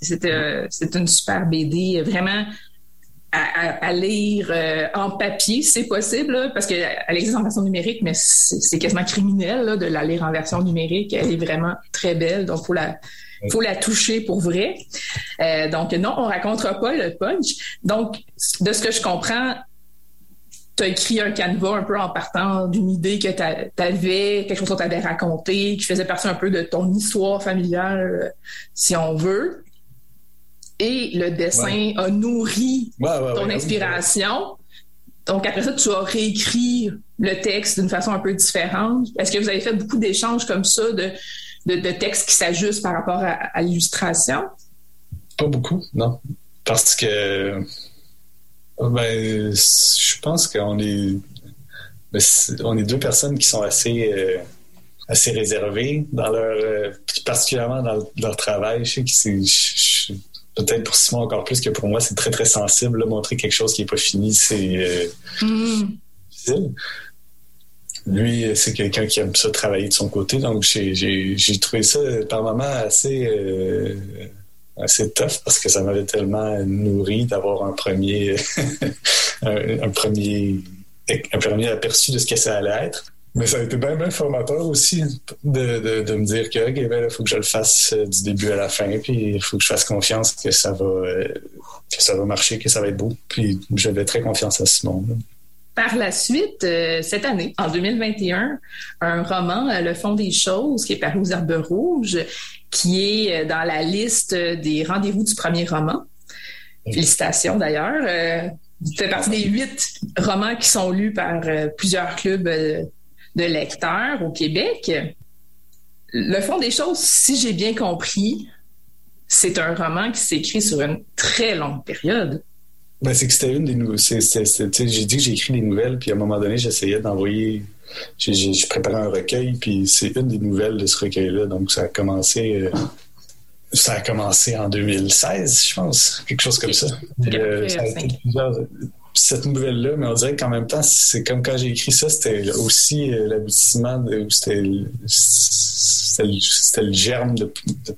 C'est une super BD, vraiment à, lire euh, en papier, c'est possible, parce qu'elle existe en version numérique, mais c'est quasiment criminel de la lire en version numérique. Elle est vraiment très belle, donc faut la faut la toucher pour vrai. Euh, donc non, on racontera pas le punch. Donc de ce que je comprends, tu as écrit un canevas un peu en partant d'une idée que tu avais, quelque chose que tu avais raconté, qui faisait partie un peu de ton histoire familiale, si on veut et le dessin a nourri ton inspiration. Donc après ça, tu as réécrit le texte d'une façon un peu différente. Est-ce que vous avez fait beaucoup d'échanges comme ça de, de, textes qui s'ajustent par rapport à, l'illustration? Pas beaucoup, non. Parce que ben, je pense qu'on est, ben, on est deux personnes qui sont assez, euh, assez réservées dans leur, euh, particulièrement dans leur travail. Je sais que c'est, peut-être pour Simon encore plus que pour moi, c'est très, très sensible. montrer quelque chose qui n'est pas fini, c'est euh, difficile. Lui, c'est quelqu'un qui aime ça travailler de son côté. Donc, j'ai trouvé ça par moments assez, assez tough parce que ça m'avait tellement nourri d'avoir un premier, <laughs> un, premier, un premier aperçu de ce que ça allait être. Mais ça a été bien, bien formateur aussi de, de, me dire que il ben, faut que je le fasse euh, du début à la fin, puis il faut que je fasse confiance que ça va euh, que ça va marcher, que ça va être beau. Puis j'avais très confiance à Simon. Par la suite, euh, cette année, en 2021, un roman, Le fond des choses, qui est paru aux Herbes Rouges, qui est dans la liste des rendez-vous du premier roman. Félicitations d'ailleurs. Euh, fait partie des huit romans qui sont lus par plusieurs clubs de lecteurs au Québec. Le fond des choses, si j'ai bien compris, c'est un roman qui s'écrit sur une très longue période. Ben, c'est que c'était une des nouvelles. J'ai dit que j'ai écrit des nouvelles, puis à un moment donné, j'essayais d'envoyer. J'ai préparé un recueil, puis c'est une des nouvelles de ce recueil-là. Donc, ça a commencé. Euh, ça a commencé en 2016, je pense, quelque chose comme ça. Euh, ça a été plusieurs, cette nouvelle-là, mais on dirait qu'en même temps, c'est comme quand j'ai écrit ça, c'était aussi euh, l'aboutissement de. C'était le, germe de,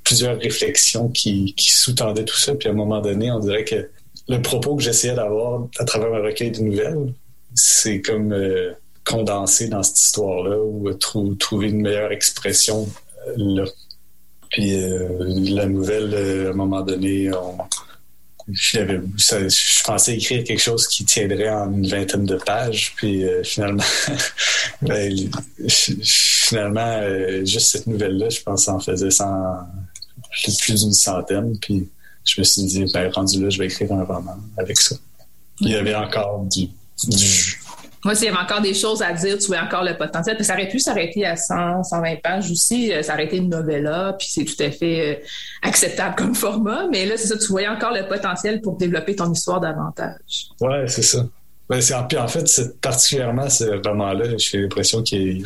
plusieurs réflexions qui, sous-tendaient tout ça. Puis à un moment donné, on dirait que le propos que j'essayais d'avoir à travers un recueil de nouvelles, c'est comme euh, condensé dans cette histoire-là ou trouver une meilleure expression euh, là. Puis la nouvelle, à un moment donné, on, je pensais écrire quelque chose qui tiendrait en une vingtaine de pages, puis euh, finalement, <laughs> ben, finalement, euh, juste cette nouvelle-là, je pense, en faisait plus d'une centaine, puis je me suis dit, ben, rendu là, je vais écrire un roman avec ça. Il y avait encore du, du. Moi, s'il y avait encore des choses à dire, tu vois encore le potentiel. Puis ça aurait pu s'arrêter à 100, 120 pages aussi. Euh, ça aurait été une novella, puis c'est tout à fait euh, acceptable comme <laughs> format. Mais là, c'est ça, tu voyais encore le potentiel pour développer ton histoire davantage. Ouais, c'est ça. Ben, c'est, puis en fait, c'est particulièrement ce roman-là, j'ai l'impression qu'il y,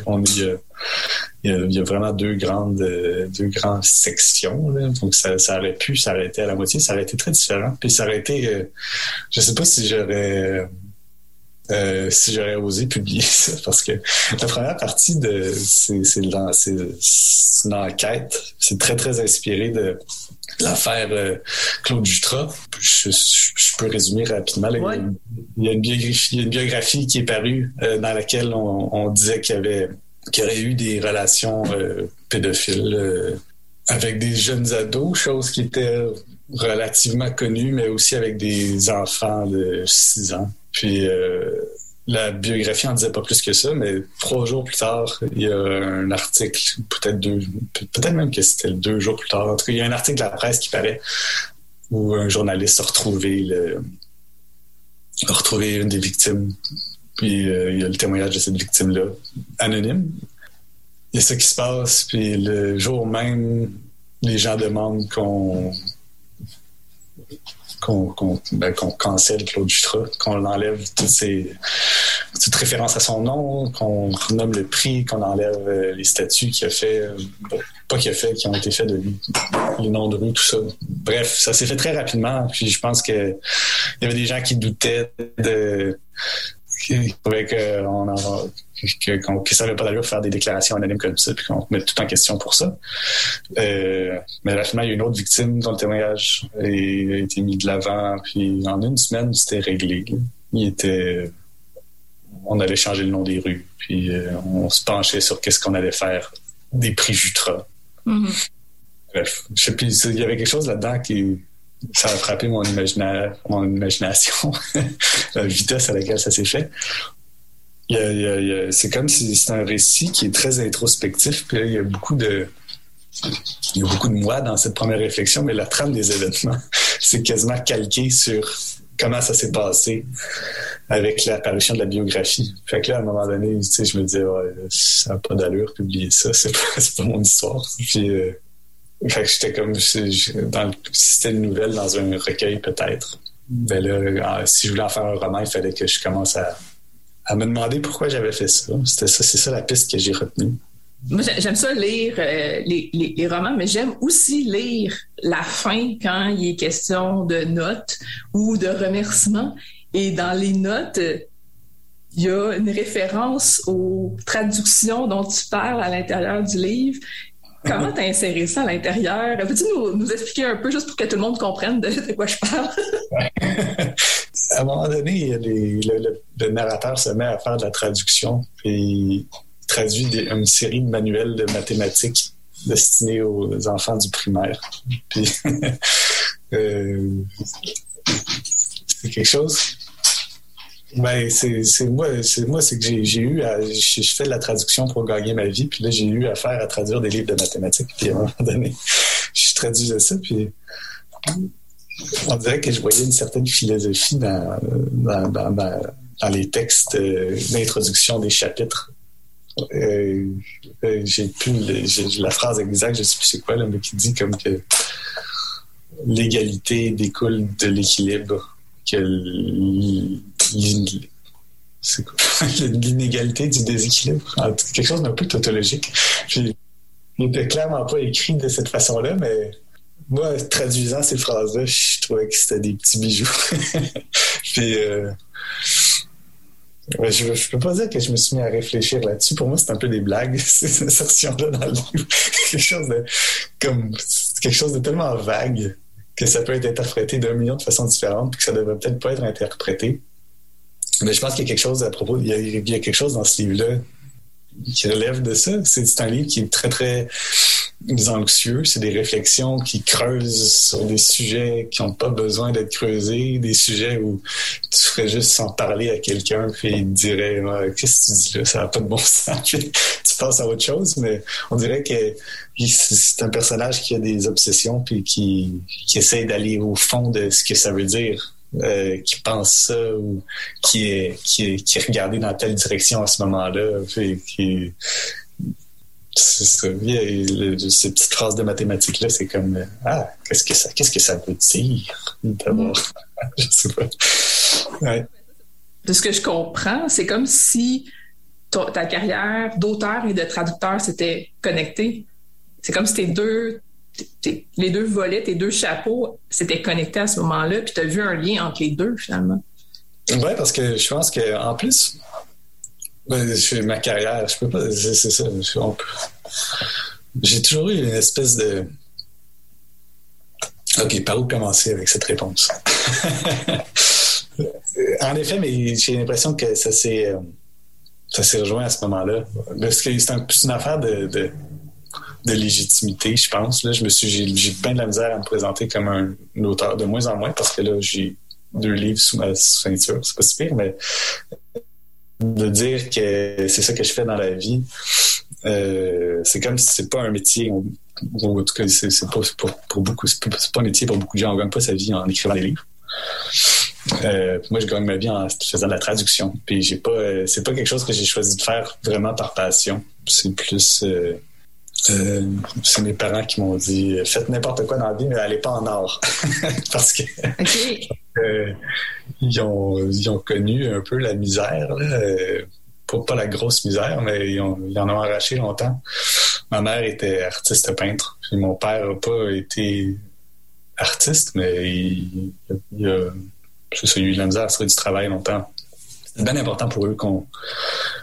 y a vraiment deux grandes, deux grandes sections. Donc, ça, ça, aurait pu s'arrêter à la moitié. Ça aurait été très différent. Puis ça aurait été... Euh, je sais pas si j'aurais euh, si j'aurais osé publier <laughs> ça, parce que la première partie de c'est une enquête, c'est très très inspiré de l'affaire euh, Claude Jutras. Je, peux résumer rapidement. Il, y a une biographie, une biographie qui est parue euh, dans laquelle on, disait qu'il y avait qu'il y aurait eu des relations pédophiles avec des jeunes ados, chose qui était relativement connue, mais aussi avec des enfants de 6 ans. Puis euh, la biographie en disait pas plus que ça, mais trois jours plus tard, il y a un article, peut-être deux, peut-être même que c'était deux jours plus tard. En tout cas, il y a un article de la presse qui paraît où un journaliste a retrouvé le, a retrouvé une des victimes. Puis euh, il y a le témoignage de cette victime-là, anonyme. Il y a ça qui se passe, puis le jour même, les gens demandent qu'on qu'on ben, cancelle Claude Jutras, qu'on enlève toutes ces toute référence à son nom, qu'on nomme le prix, qu'on enlève euh, les statuts qu'il a fait, euh, pas qu'il a fait, qui ont été faits de lui, les noms de rue, tout ça. Bref, ça s'est fait très rapidement. Puis je pense que il y avait des gens qui doutaient de qui trouvaient qu'on que, que, ça n'avait pas d'allure de faire des déclarations anonymes comme ça, puis qu'on met tout en question pour ça. Euh, mais rapidement, il y a une autre victime dont le témoignage a été mis de l'avant, puis en une semaine, c'était réglé. Il était... On allait changer le nom des rues, puis euh, on se penchait sur qu'est-ce qu'on allait faire des prix Jutra. Mm-hmm. Bref, je sais plus, il y avait quelque chose là-dedans qui ça a frappé mon, mon imagination, <laughs> la vitesse à laquelle ça s'est fait. c'est comme si c'est un récit qui est très introspectif, puis il y a beaucoup de il y a beaucoup de moi dans cette première réflexion, mais la trame des événements, <laughs> c'est quasiment calqué sur comment ça s'est passé avec l'apparition de la biographie. Fait que là, à un moment donné, tu sais, je me disais, ça n'a pas d'allure publier ça, <laughs> c'est pas, pas mon histoire. Puis, euh, fait que j'étais comme, si c'était une nouvelle dans un recueil peut-être. Ben là, si je voulais en faire un roman, il fallait que je commence à, me demander pourquoi j'avais fait ça. C'était ça, c'est ça la piste que j'ai retenue. Moi, j'aime ça lire euh, les, romans, mais j'aime aussi lire la fin quand il est question de notes ou de remerciements. Et dans les notes, il y a une référence aux traductions dont tu parles à l'intérieur du livre Comment t'as inséré ça à l'intérieur? Peux-tu nous, expliquer un peu, juste pour que tout le monde comprenne de, quoi je parle? <laughs> à un moment donné, le, narrateur se met à faire de la traduction, et il traduit une série de manuels de mathématiques destinés aux enfants du primaire. Puis, <laughs> euh, c'est quelque chose ben, c'est moi, c'est moi, c'est que j'ai eu à, je fais de la traduction pour gagner ma vie, puis là j'ai eu affaire à traduire des livres de mathématiques, puis à un moment donné, <laughs> je traduisais ça, puis on dirait que je voyais une certaine philosophie dans, dans, les textes euh, d'introduction des chapitres. Euh, euh, j'ai plus la phrase exacte, je sais plus c'est quoi, mais qui dit comme que l'égalité découle de l'équilibre, que <laughs> l'inégalité du déséquilibre, quelque chose d'un peu tautologique. Il n'était clairement pas écrit de cette façon-là, mais moi, traduisant ces phrases-là, je trouvais que c'était des petits bijoux. <laughs> Puis, euh, je, ne peux pas dire que je me suis mis à réfléchir là-dessus. Pour moi, c'est un peu des blagues, <laughs> ces insertions-là dans le livre. quelque de, quelque chose de tellement vague que ça peut être interprété d'un million de façons différentes, puis que ça devrait peut-être pas être interprété. Mais je pense qu'il y a quelque chose à propos, il y a, il y a quelque chose dans ce livre-là qui relève de ça. C'est un livre qui est très, très anxieux. C'est des réflexions qui creusent sur des sujets qui n'ont pas besoin d'être creusés, des sujets où tu ferais juste sans parler à quelqu'un, puis il te dirait Qu'est-ce que tu dis là Ça n'a pas de bon <laughs> sens. tu passes à autre chose, mais on dirait que c'est un personnage qui a des obsessions, puis qui, qui essaie d'aller au fond de ce que ça veut dire. Euh, qui pense ça ou qui est, qui est, qui est regardé dans telle direction à ce moment-là. Qui, c'est ces petites phrases de mathématiques-là, c'est comme Ah, qu'est-ce que ça qu'est-ce que ça veut dire d'abord? <laughs> je sais pas. Ouais. De ce que je comprends, c'est comme si ta carrière d'auteur et de traducteur s'était connectée. C'est comme si tes deux les deux volets, tes deux chapeaux s'étaient connectés à ce moment-là, puis tu as vu un lien entre les deux finalement. Oui, parce que je pense qu'en plus, ben, ma carrière, je peux pas. C'est ça. J'ai toujours eu une espèce de. OK, par où commencer avec cette réponse? <laughs> en effet, mais j'ai l'impression que ça s'est ça s'est rejoint à ce moment-là. Parce que c'est une affaire de de légitimité, je pense. Là, je me suis, j'ai, plein de la misère à me présenter comme un, auteur de moins en moins parce que là, j'ai deux livres sous ma ceinture. C'est pas si pire, mais de dire que c'est ça que je fais dans la vie, euh, c'est comme si c'est pas un métier. en tout cas, c'est, pas pour, beaucoup, c'est pas, un métier pour beaucoup de gens. On gagne pas sa vie en écrivant des livres. Euh, moi, je gagne ma vie en faisant de la traduction. Puis j'ai pas, euh, c'est pas quelque chose que j'ai choisi de faire vraiment par passion. C'est plus c'est mes parents qui m'ont dit faites n'importe quoi dans la vie, mais allez pas en or. <laughs> Parce que euh, ils, ont, connu un peu la misère, euh, pas, la grosse misère, mais ils, en ont arraché longtemps. Ma mère était artiste peintre, puis mon père n'a pas été artiste, mais il, il a, eu de la misère à du travail longtemps. C'est bien important pour eux qu'on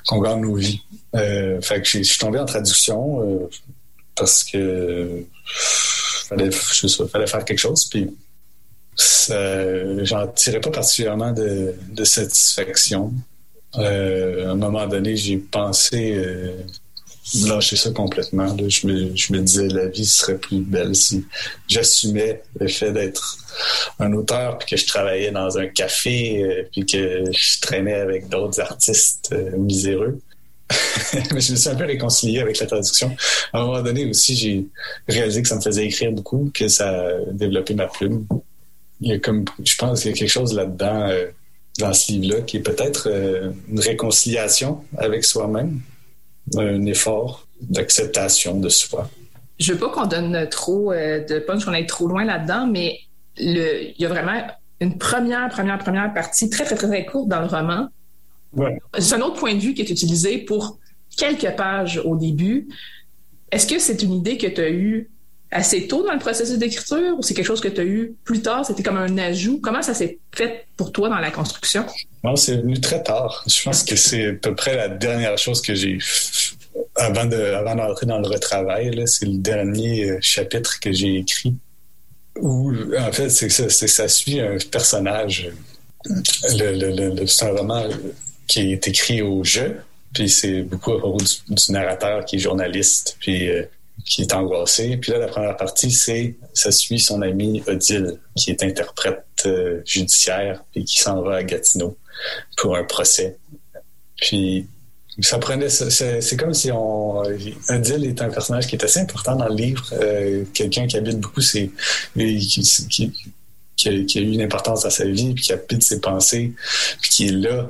qu'on gagne nos vies. Euh, fait que je suis tombé en traduction parce que fallait, fallait faire quelque chose. Puis j'en tirais pas particulièrement de, satisfaction. Euh, à un moment donné, j'ai pensé lâcher ça complètement. Je, me, je me disais la vie serait plus belle si j'assumais le fait d'être un auteur, puis que je travaillais dans un café, puis que je traînais avec d'autres artistes miséreux. <laughs> mais je me suis un peu réconcilié avec la traduction. À un moment donné aussi, j'ai réalisé que ça me faisait écrire beaucoup, que ça a développé ma plume. Il y a comme, je pense qu'il y a quelque chose là-dedans, euh, dans ce livre-là, qui est peut-être euh, une réconciliation avec soi-même, un effort d'acceptation de soi. Je veux pas qu'on donne trop euh, de punch, qu'on aille trop loin là-dedans, mais le, il y a vraiment une première, première, première partie très, très, très, très courte dans le roman c'est un autre point de vue qui est utilisé pour quelques pages au début. Est-ce que c'est une idée que tu as eue assez tôt dans le processus d'écriture ou c'est quelque chose que tu as eu plus tard? C'était comme un ajout. Comment ça s'est fait pour toi dans la construction? Non, c'est venu très tard. Je pense que c'est à peu près la dernière chose que j'ai avant de avant d'entrer dans le retravail. C'est le dernier euh, chapitre que j'ai écrit. Où, en fait, c'est ça, ça suit un personnage. C'est un roman qui est écrit au jeu. Puis c'est beaucoup à propos du, narrateur qui est journaliste, puis euh, qui est angoissé. Puis là, la première partie, c'est ça suit son ami Odile, qui est interprète euh, judiciaire, et qui s'en va à Gatineau pour un procès. Puis ça prenait, c'est comme si on, Odile est un personnage qui est assez important dans le livre, euh, quelqu'un qui habite beaucoup, c'est qui, qui, a, qui, a, eu une importance dans sa vie, puis qui habite ses pensées, puis qui est là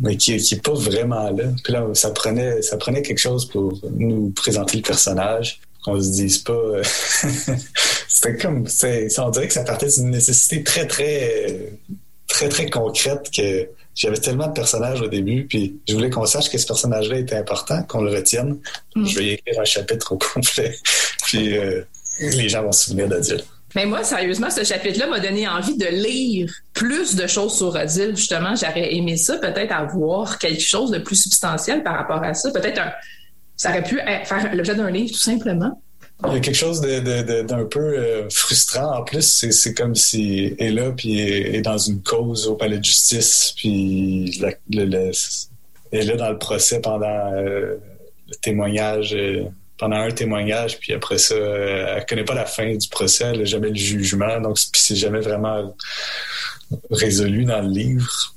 mais qui, qui est pas vraiment là. Puis là, ça prenait, ça prenait quelque chose pour nous présenter le personnage. Qu'on se dise pas. euh, <laughs> C'était comme, on dirait que ça partait d'une nécessité très, très, très, très concrète que j'avais tellement de personnages au début, puis je voulais qu'on sache que ce personnage-là était important, qu'on le retienne. Je vais y écrire un chapitre au complet, <laughs> puis euh, les gens vont se souvenir d'Adil. Mais moi, sérieusement, ce chapitre-là m'a donné envie de lire plus de choses sur Odile. Justement, j'aurais aimé ça, peut-être avoir quelque chose de plus substantiel par rapport à ça. Peut-être un, ça aurait pu faire l'objet d'un livre, tout simplement. Il y a quelque chose de, de- d'un peu euh, frustrant. En plus, c'est, comme si elle est là, puis est, est dans une cause au palais de justice, puis la- le- le- elle est là dans le procès pendant euh, le témoignage, euh, pendant un témoignage, puis après ça, elle connaît pas la fin du procès, elle n'a jamais le jugement, donc c'est jamais vraiment résolu dans le livre.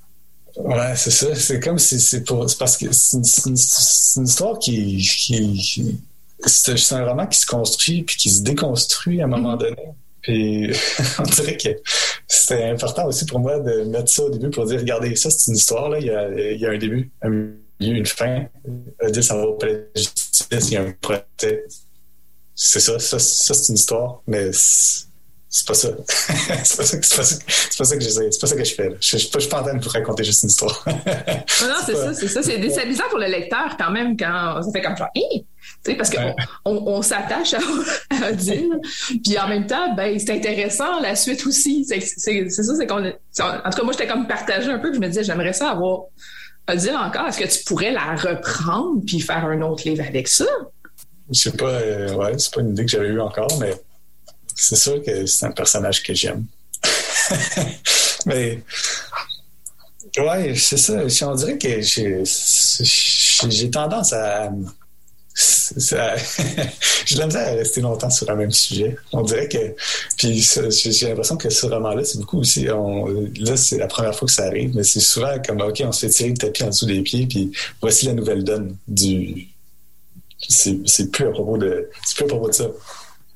Ouais, c'est ça. C'est comme si c'est pour. C'est parce que c'est une, histoire qui. qui, c'est un roman qui se construit puis qui se déconstruit à un moment donné. Puis <laughs> on dirait que c'était important aussi pour moi de mettre ça au début pour dire regardez, ça c'est une histoire, là. Il, y a, il y a un début, un milieu, une fin. Euh, Dire ça va au palais de justice, il y a un procès. C'est ça, ça, ça c'est une histoire, mais c'est pas ça. <laughs> c'est pas ça, que- c'est pas ça, que- c'est pas ça que j'essaie. C'est pas ça que je fais. Je, je, suis pas- je suis pas en train de vous raconter juste une histoire. Non, non, <laughs> c'est pas- ça, c'est ça. C'est déstabilisant pour le lecteur quand même quand ça fait comme genre, Hey! tu sais, parce qu'on Ouais. on, on s'attache à, <laughs> à Odile, puis en même temps, ben c'est intéressant la suite aussi. C'est c'est- c'est ça, c'est qu'on, c'est- en tout cas moi j'étais comme partagée un peu, puis je me disais j'aimerais ça avoir Odile encore. Est-ce que tu pourrais la reprendre puis faire un autre livre avec ça? Je sais pas, euh, ouais, c'est pas une idée que j'avais eue encore, mais c'est sûr que c'est un personnage que j'aime. <laughs> mais ouais, c'est ça. On dirait que j'ai tendance à. <laughs> J'ai de la misère à rester longtemps sur un même sujet. On dirait que. Puis j'ai l'impression que ce roman-là, c'est beaucoup aussi. là, c'est la première fois que ça arrive, mais c'est souvent comme OK, on se fait tirer le tapis en dessous des pieds, puis voici la nouvelle donne du, c'est plus à propos de c'est plus à propos de ça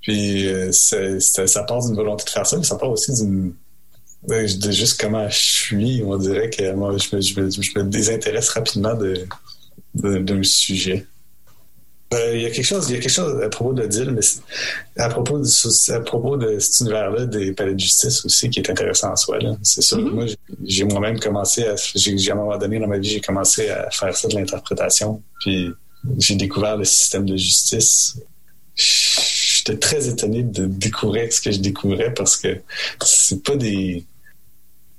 puis euh, c'est- c'est- ça part d'une volonté de faire ça mais ça part aussi d'une de, juste comment je suis on dirait que moi je me, je me, je me désintéresse rapidement de de- d'un sujet Euh, il y a quelque chose il y a quelque chose à propos de Dill mais à propos de à propos de cet univers là des palais de justice aussi qui est intéressant en soi là c'est sûr Mhm. moi j'ai- j'ai moi-même commencé à j'ai j'ai- à un moment donné dans ma vie j'ai commencé à faire ça de l'interprétation puis j'ai découvert le système de justice. J'étais très étonné de découvrir ce que je découvrais parce que c'est pas des.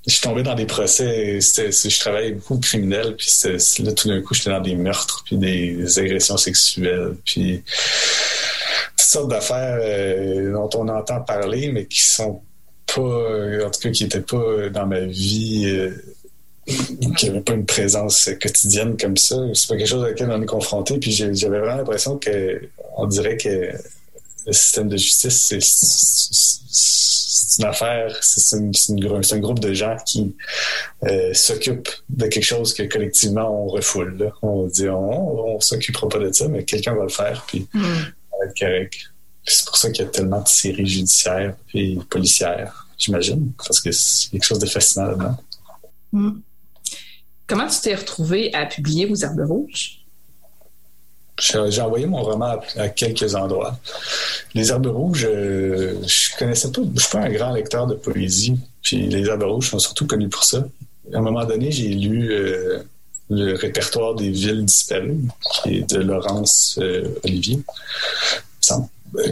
Je suis tombé dans des procès. Je travaillais beaucoup criminel, puis là tout d'un coup j'étais dans des meurtres, puis des agressions sexuelles, puis toutes sortes d'affaires euh, dont on entend parler, mais qui sont pas, euh, en tout cas qui étaient pas dans ma vie. euh, qui avait pas une présence quotidienne comme ça. C'est pas quelque chose à laquelle on est confronté. Puis j'avais vraiment l'impression que on dirait que le système de justice, c'est- une affaire, c'est un groupe de gens qui euh, s'occupent de quelque chose que collectivement on refoule. là. On dit on, on s'occupera pas de ça, mais quelqu'un va le faire, puis Hmm. ça va être correct. C'est pour ça qu'il y a tellement de séries judiciaires et policières, j'imagine, parce que c'est quelque chose de fascinant là-dedans. Hmm. Comment tu t'es retrouvé à publier aux Herbes Rouges? J'ai envoyé mon roman à, quelques endroits. Les Herbes Rouges, euh, je connaissais pas, je suis pas un grand lecteur de poésie. Puis les Herbes Rouges sont surtout connus pour ça. À un moment donné, j'ai lu euh, le répertoire des villes disparues, qui est de Laurence euh, Olivier.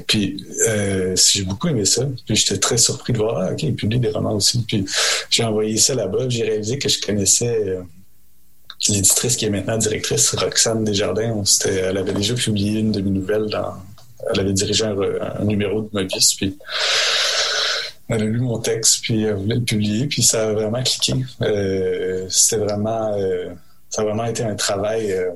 Puis euh, j'ai beaucoup aimé ça. Puis j'étais très surpris de voir, ah, OK, il publie des romans aussi. Puis j'ai envoyé ça là-bas. J'ai réalisé que je connaissais l'éditrice qui est maintenant directrice, Roxane Desjardins. Elle avait déjà publié une de mes nouvelles dans. Elle avait dirigé un, numéro de Mobius, puis elle a lu mon texte, puis elle voulait le publier, puis ça a vraiment cliqué. Euh, C'était vraiment. euh, ça a vraiment été un travail. euh,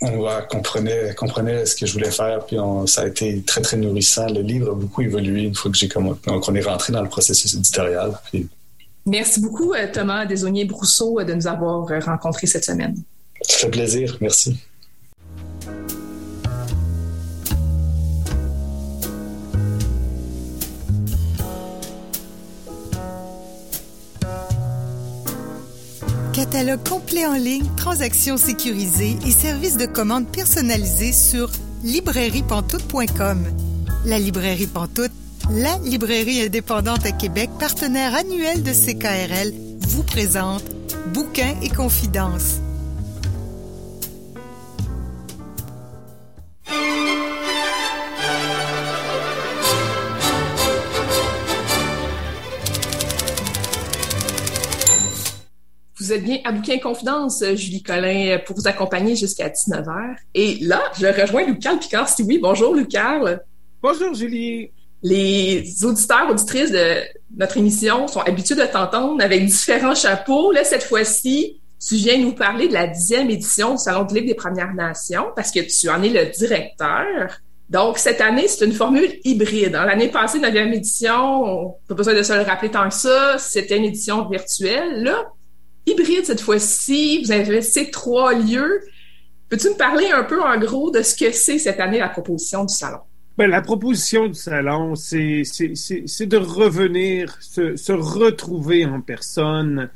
on comprenait, comprenait ce que je voulais faire, puis ça a été très, très nourrissant. Le livre a beaucoup évolué une fois que j'ai qu'on est rentré dans le processus éditorial. Merci beaucoup, euh, Thomas Desaunier-Brousseau, euh, de nous avoir euh, rencontrés cette semaine. ça fait plaisir. Merci. catalogue complet en ligne, transactions sécurisées et services de commande personnalisés sur librairiepantoute.com. La librairie Pantoute, la librairie indépendante à Québec, partenaire annuel de CKRL, vous présente Bouquins et confidences. Vous êtes bien à Bouquin Confidence, Julie Collin, pour vous accompagner jusqu'à 19h. Et là, je rejoins Lucas Picard. Oui, bonjour Lucas. Bonjour Julie. Les auditeurs, auditrices de notre émission sont habitués de t'entendre avec différents chapeaux. Là, cette fois-ci, tu viens nous parler de la dixième édition du Salon du livre des Premières Nations parce que tu en es le directeur. Donc, cette année, c'est une formule hybride. L'année passée, neuvième édition, pas besoin de se le rappeler tant que ça, c'était une édition virtuelle. Là, hybride cette fois-ci. Vous ces trois lieux. Peux-tu me parler un peu en gros de ce que c'est cette année la proposition du salon? Ben, la proposition du salon, c'est de revenir, se, se, retrouver en personne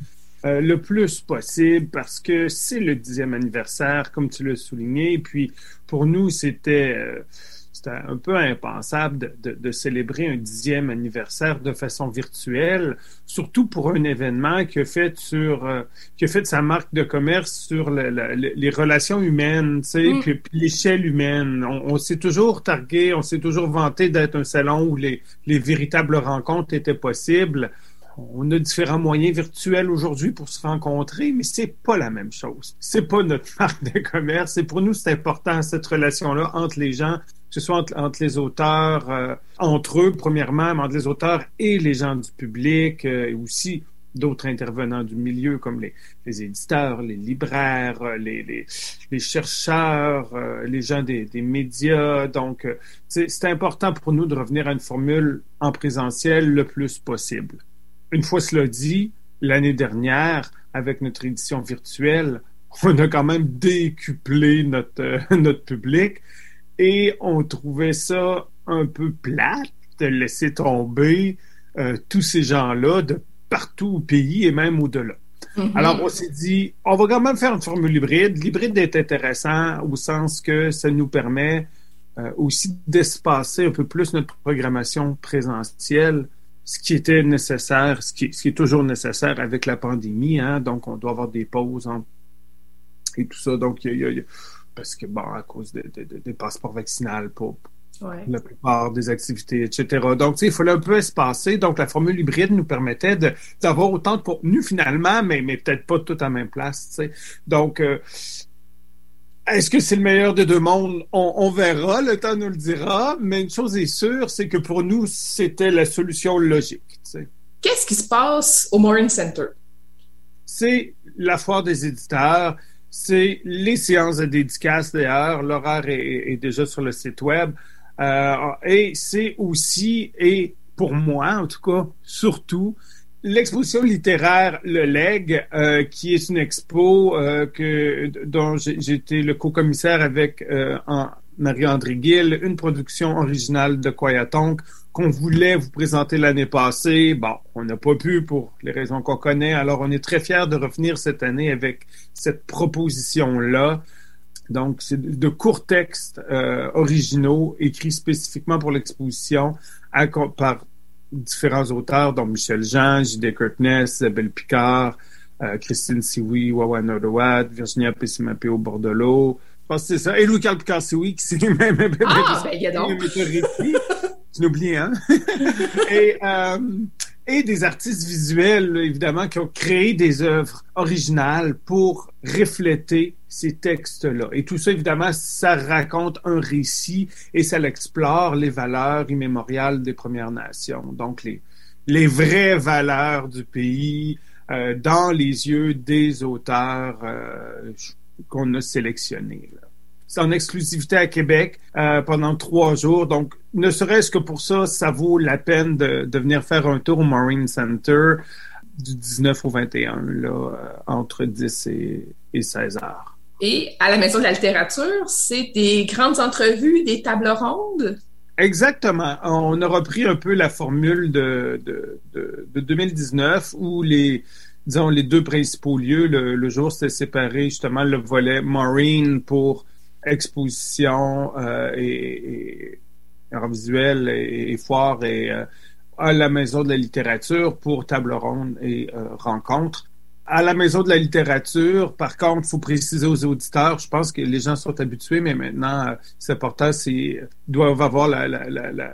euh, le plus possible parce que c'est le dixième anniversaire, comme tu l'as souligné. Et puis, pour nous, c'était... Euh, c'était un peu impensable de, de, de, célébrer un dixième anniversaire de façon virtuelle, surtout pour un événement qui a fait sur euh, qui a fait sa marque de commerce sur le, le, les relations humaines, tu sais, mm. puis, puis l'échelle humaine. On, on s'est toujours targué, on s'est toujours vanté d'être un salon où les, les véritables rencontres étaient possibles on a différents moyens virtuels aujourd'hui pour se rencontrer, mais c'est pas la même chose. C'est pas notre <laughs> marque de commerce. Et pour nous, c'est important cette relation-là entre les gens, ce soit entre, les auteurs, euh, entre eux, premièrement, mais entre les auteurs et les gens du public, euh, et aussi d'autres intervenants du milieu comme les, les éditeurs, les libraires, euh, les, les, les chercheurs, les gens des, des médias. Donc, c'est important pour nous de revenir à une formule en présentiel le plus possible. Une fois cela dit, l'année dernière, avec notre édition virtuelle, on a quand même décuplé notre, euh, <laughs> notre public et on trouvait ça un peu plate de laisser tomber euh, tous ces gens-là de partout au pays et même au-delà. Mm-hmm. Alors, on s'est dit, on va quand même faire une formule hybride. L'hybride est intéressant au sens que ça nous permet euh, aussi d'espacer un peu plus notre programmation présentielle ce qui était nécessaire, ce qui, ce qui, est toujours nécessaire avec la pandémie, hein, donc on doit avoir des pauses et tout ça. Donc, il y a, il y a, parce que, bon, à cause de, de, de, des passeports vaccinaux pour ouais. la plupart des activités, etc. Donc, tu sais, il fallait un peu espacer. Donc, la formule hybride nous permettait d'avoir autant de contenu finalement, mais, mais peut-être pas tout en même place, tu sais. Donc, euh, est-ce que c'est le meilleur des deux mondes? On, on, verra, le temps nous le dira, mais une chose est sûre, c'est que pour nous, c'était la solution logique. Qu'est-ce qui se passe au Morin Center? C'est la foire des éditeurs, c'est les séances de dédicaces d'ailleurs, l'horaire est, est, déjà sur le site web, euh, et c'est aussi, et pour moi en tout cas, surtout, L'exposition littéraire Le Leg, euh, qui est une expo euh, que, dont j'étais le co-commissaire avec euh, Marie-André Gill, une production originale de Koyatonk qu'on voulait vous présenter l'année passée. Bon, on n'a pas pu pour les raisons qu'on connaît, alors on est très fiers de revenir cette année avec cette proposition-là. Donc, c'est de courts textes euh, originaux écrits spécifiquement pour l'exposition par différents auteurs, dont Michel Jean, J.D. Kirkness, Isabelle Picard, euh, Christine Siwi, Wawa Nodowad, Virginia Pessimapeo Bordelot. Je pense que c'est ça. Et Louis-Carl Picard-Siwi, qui s'est même... Ah, <laughs> ben, Tu n'oublies, hein? <laughs> et, euh, et des artistes visuels, évidemment, qui ont créé des œuvres originales pour refléter ces textes-là. Et tout ça, évidemment, ça raconte un récit et ça l'explore les valeurs immémoriales des Premières Nations. Donc, les, les vraies valeurs du pays euh, dans les yeux des auteurs euh, qu'on a sélectionnés. Là en exclusivité à Québec euh, pendant trois jours. Donc, ne serait-ce que pour ça, ça vaut la peine de, de venir faire un tour au Marine Center du 19 au 21, là, euh, entre 10 et, et 16 heures. Et à la Maison de la littérature, c'est des grandes entrevues, des tables rondes? Exactement. On a repris un peu la formule de, de, de, de 2019 où les, disons, les deux principaux lieux. Le, jour, c'était séparé justement le volet Marine pour exposition euh, et, et art visuel et, foire et euh, à la Maison de la littérature pour table ronde et euh, rencontre. À la Maison de la littérature, par contre, il faut préciser aux auditeurs, je pense que les gens sont habitués, mais maintenant, euh, c'est important, c'est doivent avoir la, la, la,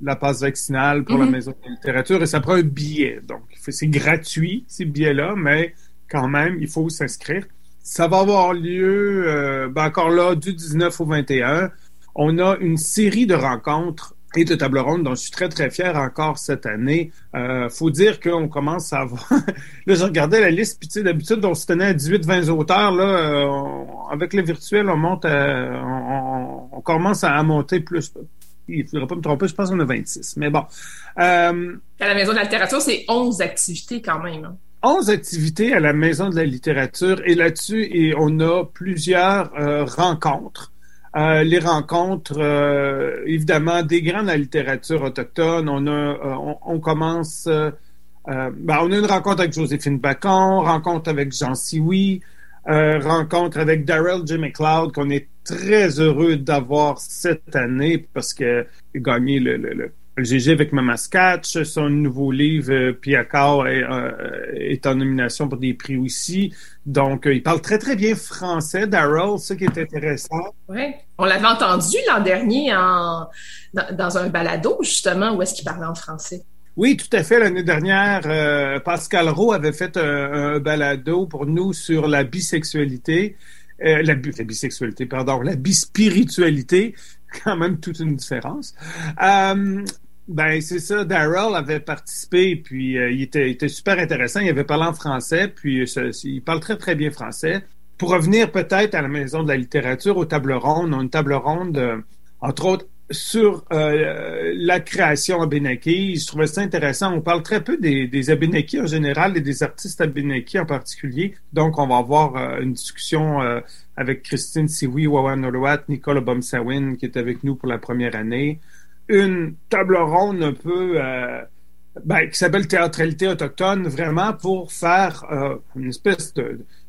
la, passe vaccinale pour la mm-hmm. Maison de la littérature et ça prend un billet. Donc, c'est gratuit, ces billets-là, mais quand même, il faut s'inscrire. Ça va avoir lieu, euh, ben encore là, du 19 au 21. On a une série de rencontres et de table ronde dont je suis très, très fier encore cette année. Euh, faut dire qu'on commence à avoir... <laughs> là, je regardais la liste, puis tu sais, d'habitude, on se tenait à 18-20 auteurs. Là, euh, avec le virtuel, on monte on, commence à, monter plus. Il ne faudrait pas me tromper, je pense qu'on a 26. Mais bon. Euh, à la Maison de la littérature, c'est 11 activités quand même. 11 hein. activités à la Maison de la littérature. Et là-dessus, on a plusieurs euh, rencontres. Euh, les rencontres, euh, évidemment, des grands de la littérature autochtone. On a, on, commence, ben, on a une rencontre avec Joséphine Bacon, rencontre avec Jean Sioui, rencontre avec Daryl J. McLeod, qu'on est très heureux d'avoir cette année parce qu'il a gagné le, le le GG avec Mamaskatch, son nouveau livre euh, est, euh, est, en nomination pour des prix aussi. Donc, euh, il parle très très bien français, Daryl, ce qui est intéressant. Oui, on l'avait entendu l'an dernier en, dans, un balado justement où est-ce qu'il parlait en français. Oui, tout à fait. L'année dernière, Pascal Rowe avait fait un, balado pour nous sur la bisexualité. la, la, bisexualité, pardon, la bispiritualité, <laughs> quand même toute une différence. Euh, ben, c'est ça. Daryl avait participé, puis euh, il, était, super intéressant. Il avait parlé en français, puis euh, il parle très, très bien français. Pour revenir peut-être à la Maison de la littérature, aux tables rondes, on une table ronde, entre autres, sur la création Abenaki. Je trouvais ça intéressant. On parle très peu des, des Abenaki en général et des artistes Abenaki en particulier. Donc, on va avoir une discussion avec Christine Siwi, Wawan Oluwat, Nicole Bomsawin, qui est avec nous pour la première année. Une table ronde un peu euh, ben, qui s'appelle Théâtralité autochtone, vraiment pour faire euh, une espèce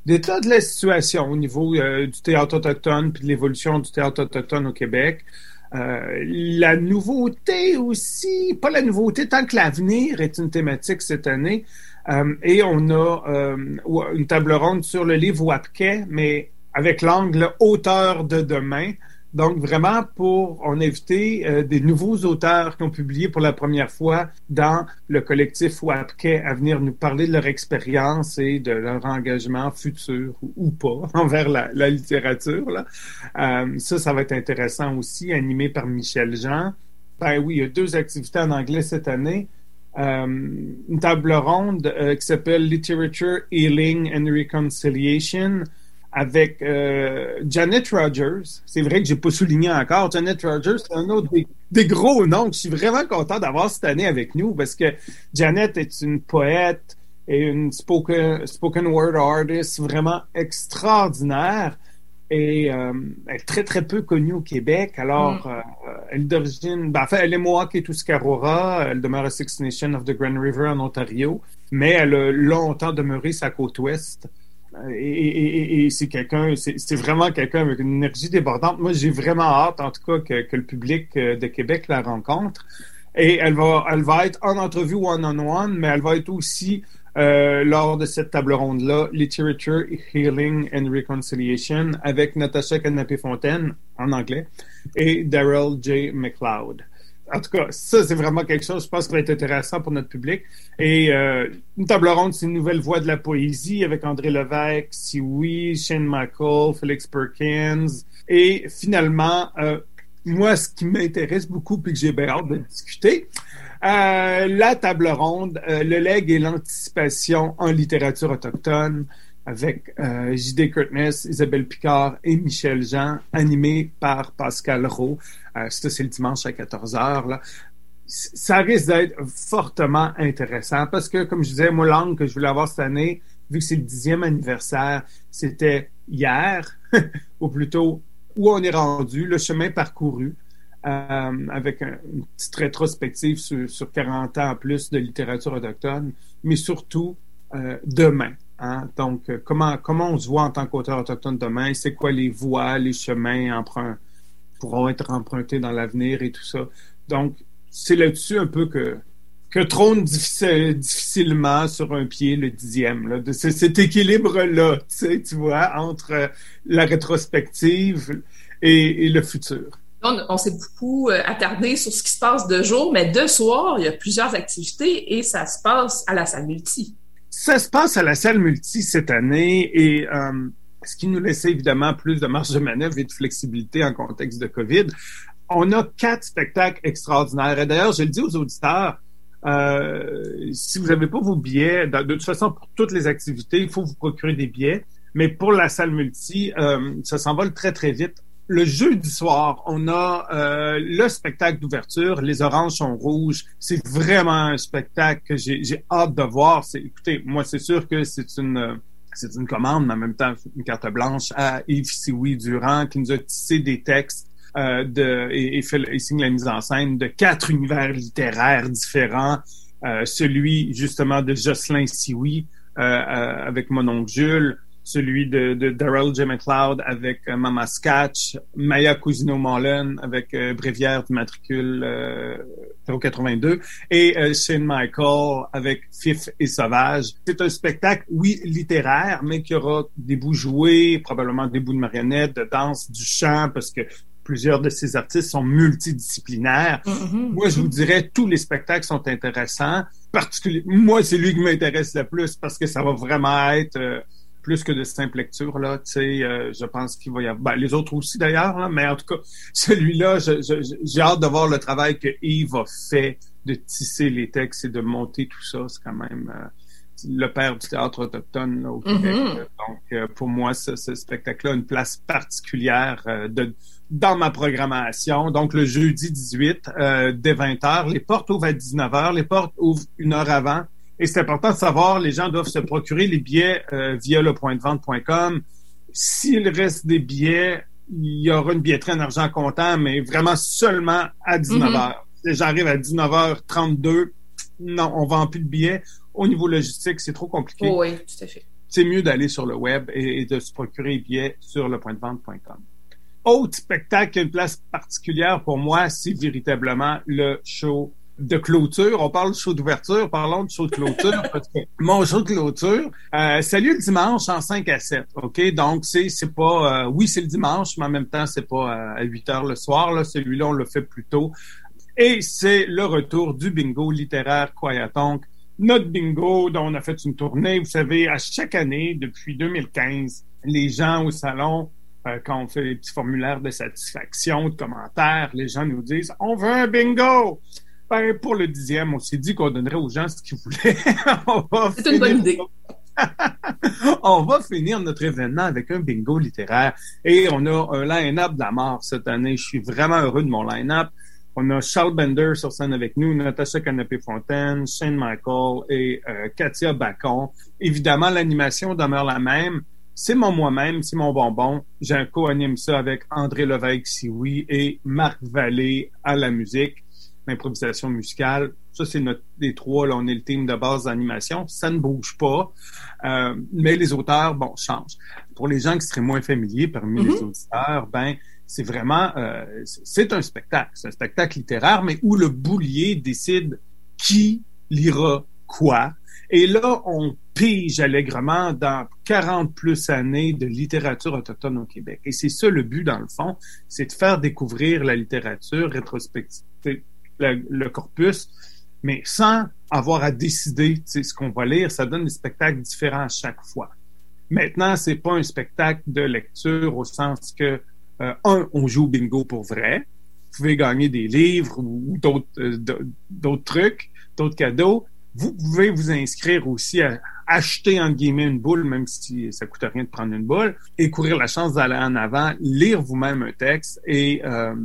d'état de la situation au niveau euh, du théâtre autochtone puis de l'évolution du théâtre autochtone au Québec. la nouveauté aussi, pas la nouveauté, tant que l'avenir est une thématique cette année. et on a une table ronde sur le livre Wapke, mais avec l'angle auteur de demain. Donc, vraiment, pour, on a invité euh, des nouveaux auteurs qui ont publié pour la première fois dans le collectif WAPKE à venir nous parler de leur expérience et de leur engagement futur ou, pas <laughs> envers la, littérature. Là. Euh, ça, ça va être intéressant aussi, animé par Michel Jean. Ben oui, il y a deux activités en anglais cette année. Euh, une table ronde euh, qui s'appelle Literature, Healing and Reconciliation avec euh, Janet Rogers. C'est vrai que j'ai pas souligné encore. Janet Rogers, c'est un autre des, gros noms que je suis vraiment content d'avoir cette année avec nous parce que Janet est une poète et une spoken, spoken word artist vraiment extraordinaire et euh, elle est très très peu connue au Québec. Alors, mm. euh, elle est d'origine, ben, enfin, elle est Mohawk et Tuscarora. Elle demeure à Six Nations of the Grand River en Ontario, mais elle a longtemps demeuré sa côte ouest. Et, c'est quelqu'un, c'est vraiment quelqu'un avec une énergie débordante. Moi, j'ai vraiment hâte, en tout cas, que, le public euh, de Québec la rencontre. Et elle va, elle va être en entrevue one-on-one, mais elle va être aussi euh, lors de cette table ronde-là, Literature, Healing and Reconciliation, avec Natasha Canapé-Fontaine, en anglais, et Daryl J. McLeod en tout cas, ça, c'est vraiment quelque chose, je pense, qui va être intéressant pour notre public. Et euh, une table ronde, c'est une nouvelle voix de la poésie avec André Levesque, Siwi, Shane McCall, Felix Perkins. Et finalement, euh, moi, ce qui m'intéresse beaucoup puis que j'ai bien hâte de discuter, euh, la table ronde, le leg et l'anticipation en littérature autochtone avec euh, J.D. Curtness, Isabelle Picard et Michel Jean, animé par Pascal Rowe. Euh, ça, c'est le dimanche à 14h. Là. Ça risque d'être fortement intéressant parce que, comme je disais, moi, l'angle que je voulais avoir cette année, vu que c'est le dixième anniversaire, c'était hier, <laughs> ou plutôt où on est rendu, le chemin parcouru, euh, avec une petite rétrospective sur, sur 40 ans plus de littérature autochtone, mais surtout euh, demain. Hein? Donc, euh, comment, comment on se voit en tant qu'auteur autochtone demain? C'est quoi les voies, les chemins emprunt, pourront être empruntés dans l'avenir et tout ça? Donc, c'est là-dessus un peu que, que trône difficilement sur un pied le dixième, là, cet équilibre-là, tu, vois, entre la rétrospective et, le futur. On, on s'est beaucoup euh, attardé sur ce qui se passe de jour, mais de soir, il y a plusieurs activités et ça se passe à la salle multi. Ça se passe à la salle multi cette année et euh, ce qui nous laissait évidemment plus de marge de manœuvre et de flexibilité en contexte de COVID. On a quatre spectacles extraordinaires. Et d'ailleurs, je le dis aux auditeurs, euh, si vous n'avez pas vos billets, de, toute façon, pour toutes les activités, il faut vous procurer des billets. Mais pour la salle multi, euh, ça s'envole très, très vite le jeudi soir, on a euh, le spectacle d'ouverture. Les oranges sont rouges. C'est vraiment un spectacle que j'ai hâte de voir. Écoutez, moi, c'est sûr que c'est une c'est une commande, mais en même temps une carte blanche à Yves Sioui Durand qui nous a tissé des textes euh, de, et, fait, signe la mise en scène de quatre univers littéraires différents. Euh, celui justement de Jocelyn Sioui euh, euh, avec mon oncle Jules, celui de, de Daryl J. McLeod avec euh, Mama Sketch, Maya Cousino Mullen avec euh, Bréviaire du matricule euh, 082 et euh, Shane Michael avec Fif et Sauvage. C'est un spectacle, oui, littéraire, mais qui aura des bouts joués, probablement des bouts de marionnettes, de danse, du chant, parce que plusieurs de ces artistes sont multidisciplinaires. Mm-hmm. Moi, je vous dirais, tous les spectacles sont intéressants. Particulièrement, moi, c'est lui qui m'intéresse le plus parce que ça va vraiment être plus que de simple lecture là. Tu sais, euh, je pense qu'il va y avoir ben, les autres aussi d'ailleurs, mais en tout cas <laughs> celui-là, j'ai hâte de voir le travail que Yves a fait de tisser les textes et de monter tout ça. C'est quand même euh, le père du théâtre autochtone au Québec. Mm-hmm. Donc euh, pour moi, ce, ce spectacle-là a une place particulière de dans ma programmation. Donc, le jeudi 18, dès 20h, les portes ouvrent à 19h, les portes ouvrent une heure avant. Et c'est important de savoir, les gens doivent se procurer les billets euh, via le point de vente.com. S'il reste des billets, il y aura une billetterie en argent comptant, mais vraiment seulement à 19h. Mm-hmm. J'arrive à 19h32, non, on vend plus de billets. Au niveau logistique, c'est trop compliqué. Oh oui, tout à fait. C'est mieux d'aller sur le web et, de se procurer les billets sur le point de vente.com. Autre spectacle qui a une place particulière pour moi, c'est véritablement le show de clôture. On parle de show d'ouverture, parlons de show de clôture. <laughs> parce mon show de clôture, euh, salut le dimanche en 5 à 7. OK? Donc, c'est, c'est pas, euh, oui, c'est le dimanche, mais en même temps, c'est pas euh, à 8 heures le soir. Là. Celui-là, on le fait plus tôt. Et c'est le retour du bingo littéraire Quayatonk. Notre bingo dont on a fait une tournée, vous savez, à chaque année, depuis 2015, les gens au salon euh, quand on fait des petits formulaires de satisfaction, de commentaires, les gens nous disent On veut un bingo! Ben, pour le dixième, on s'est dit qu'on donnerait aux gens ce qu'ils voulaient. <laughs> C'est une bonne idée. <laughs> on va finir notre événement avec un bingo littéraire. Et on a un line-up de la mort cette année. Je suis vraiment heureux de mon line-up. On a Charles Bender sur scène avec nous, Natasha Canapé-Fontaine, Shane Michael et euh, Katia Bacon. Évidemment, l'animation demeure la même. C'est mon moi-même, c'est mon bonbon. J'ai co-anime ça avec André Levesque, si oui, et Marc Vallée à la musique l'improvisation musicale. Ça, c'est notre les trois, là, on est le team de base d'animation. Ça ne bouge pas. Euh, mais les auteurs, bon, changent. Pour les gens qui seraient moins familiers parmi les mm-hmm. auteurs, ben, c'est vraiment, euh, c'est un spectacle. C'est un spectacle littéraire, mais où le boulier décide qui lira quoi. Et là, on pige allègrement dans 40 plus années de littérature autochtone au Québec. Et c'est ça le but, dans le fond, c'est de faire découvrir la littérature rétrospective le, corpus, mais sans avoir à décider ce qu'on va lire, ça donne des spectacles différents à chaque fois. Maintenant, c'est pas un spectacle de lecture au sens que euh, un, on joue au bingo pour vrai. Vous pouvez gagner des livres ou d'autres euh, d'autres trucs, d'autres cadeaux. Vous pouvez vous inscrire aussi à acheter en guillemets une boule, même si ça coûte rien de prendre une boule, et courir la chance d'aller en avant, lire vous-même un texte et euh,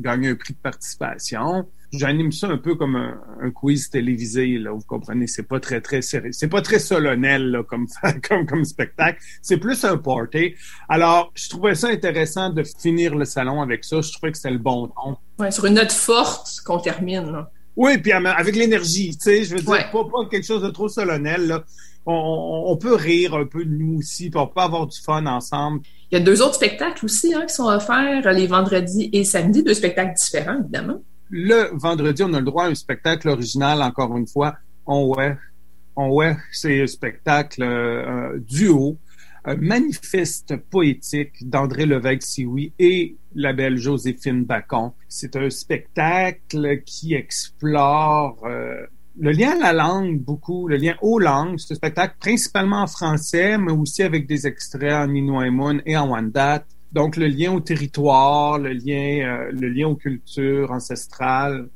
gagner un prix de participation j'anime ça un peu comme un, quiz télévisé, là, vous comprenez, c'est pas très, très sérieux. C'est pas très solennel, là, <laughs> comme, comme, comme spectacle. C'est plus un party. Alors, je trouvais ça intéressant de finir le salon avec ça. Je trouvais que c'était le bon ton. Ouais, sur une note forte qu'on termine, là. Oui, puis avec l'énergie, tu sais, je veux dire, pas, pas quelque chose de trop solennel, là on, peut rire un peu de nous aussi, puis on peut avoir du fun ensemble. Il y a deux autres spectacles aussi hein, qui sont offerts les vendredis et samedis, deux spectacles différents, évidemment. Le vendredi, on a le droit à un spectacle original, encore une fois. On ouais. On ouais, c'est un spectacle euh, duo, un manifeste poétique d'André Levesque-Sioui et la belle Joséphine Bacon. C'est un spectacle qui explore euh, le lien à la langue, beaucoup, le lien aux langues, c'est un spectacle principalement en français, mais aussi avec des extraits en Inouïmoun et en Wendat. Donc, le lien au territoire, le lien, euh, le lien aux cultures ancestrales,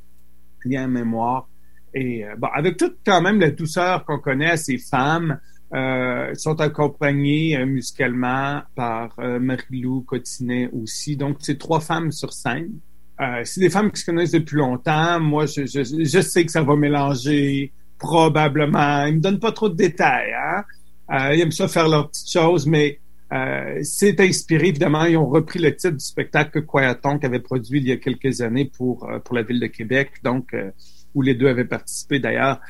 le lien à mémoire. Et euh, bon, avec toute quand même la douceur qu'on connaît à ces femmes, euh, sont accompagnées euh, musicalement par Marie-Lou Cotinet aussi. Donc, c'est trois femmes sur scène. Euh, c'est des femmes qui se connaissent depuis longtemps. Moi, je, je, je, sais que ça va mélanger probablement. Ils me donnent pas trop de détails. Hein? Euh, ils aiment ça faire leurs petites choses, mais euh, c'est inspiré, évidemment. Ils ont repris le titre du spectacle que Quayaton avait produit il y a quelques années pour, euh, pour la ville de Québec, donc euh, où les deux avaient participé d'ailleurs.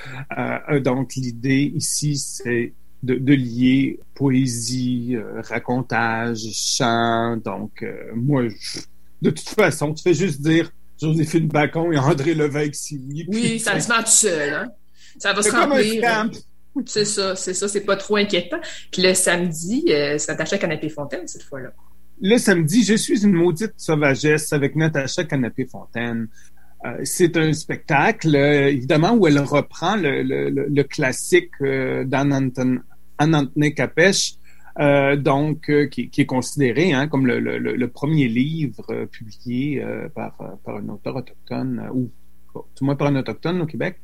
donc, l'idée ici, c'est de, de, lier poésie, racontage, chant. Donc, moi, je, de toute façon, tu fais juste dire Joséphine Bacon et André Levesque Oui, oui ça se vend tout seul. Hein? Ça va se remplir. C'est ça, c'est ça, c'est pas trop inquiétant. Puis le samedi, euh, c'est Natacha Canapé-Fontaine cette fois-là. Le samedi, je suis une maudite sauvagesse avec Natacha Canapé-Fontaine. Euh, c'est un spectacle, euh, évidemment, où elle reprend le, le, le, classique d'Anantone Capèche, donc qui, est considéré hein, comme le, le, le, premier livre publié par, par un auteur autochtone, ou tout moins par un autochtone au Québec.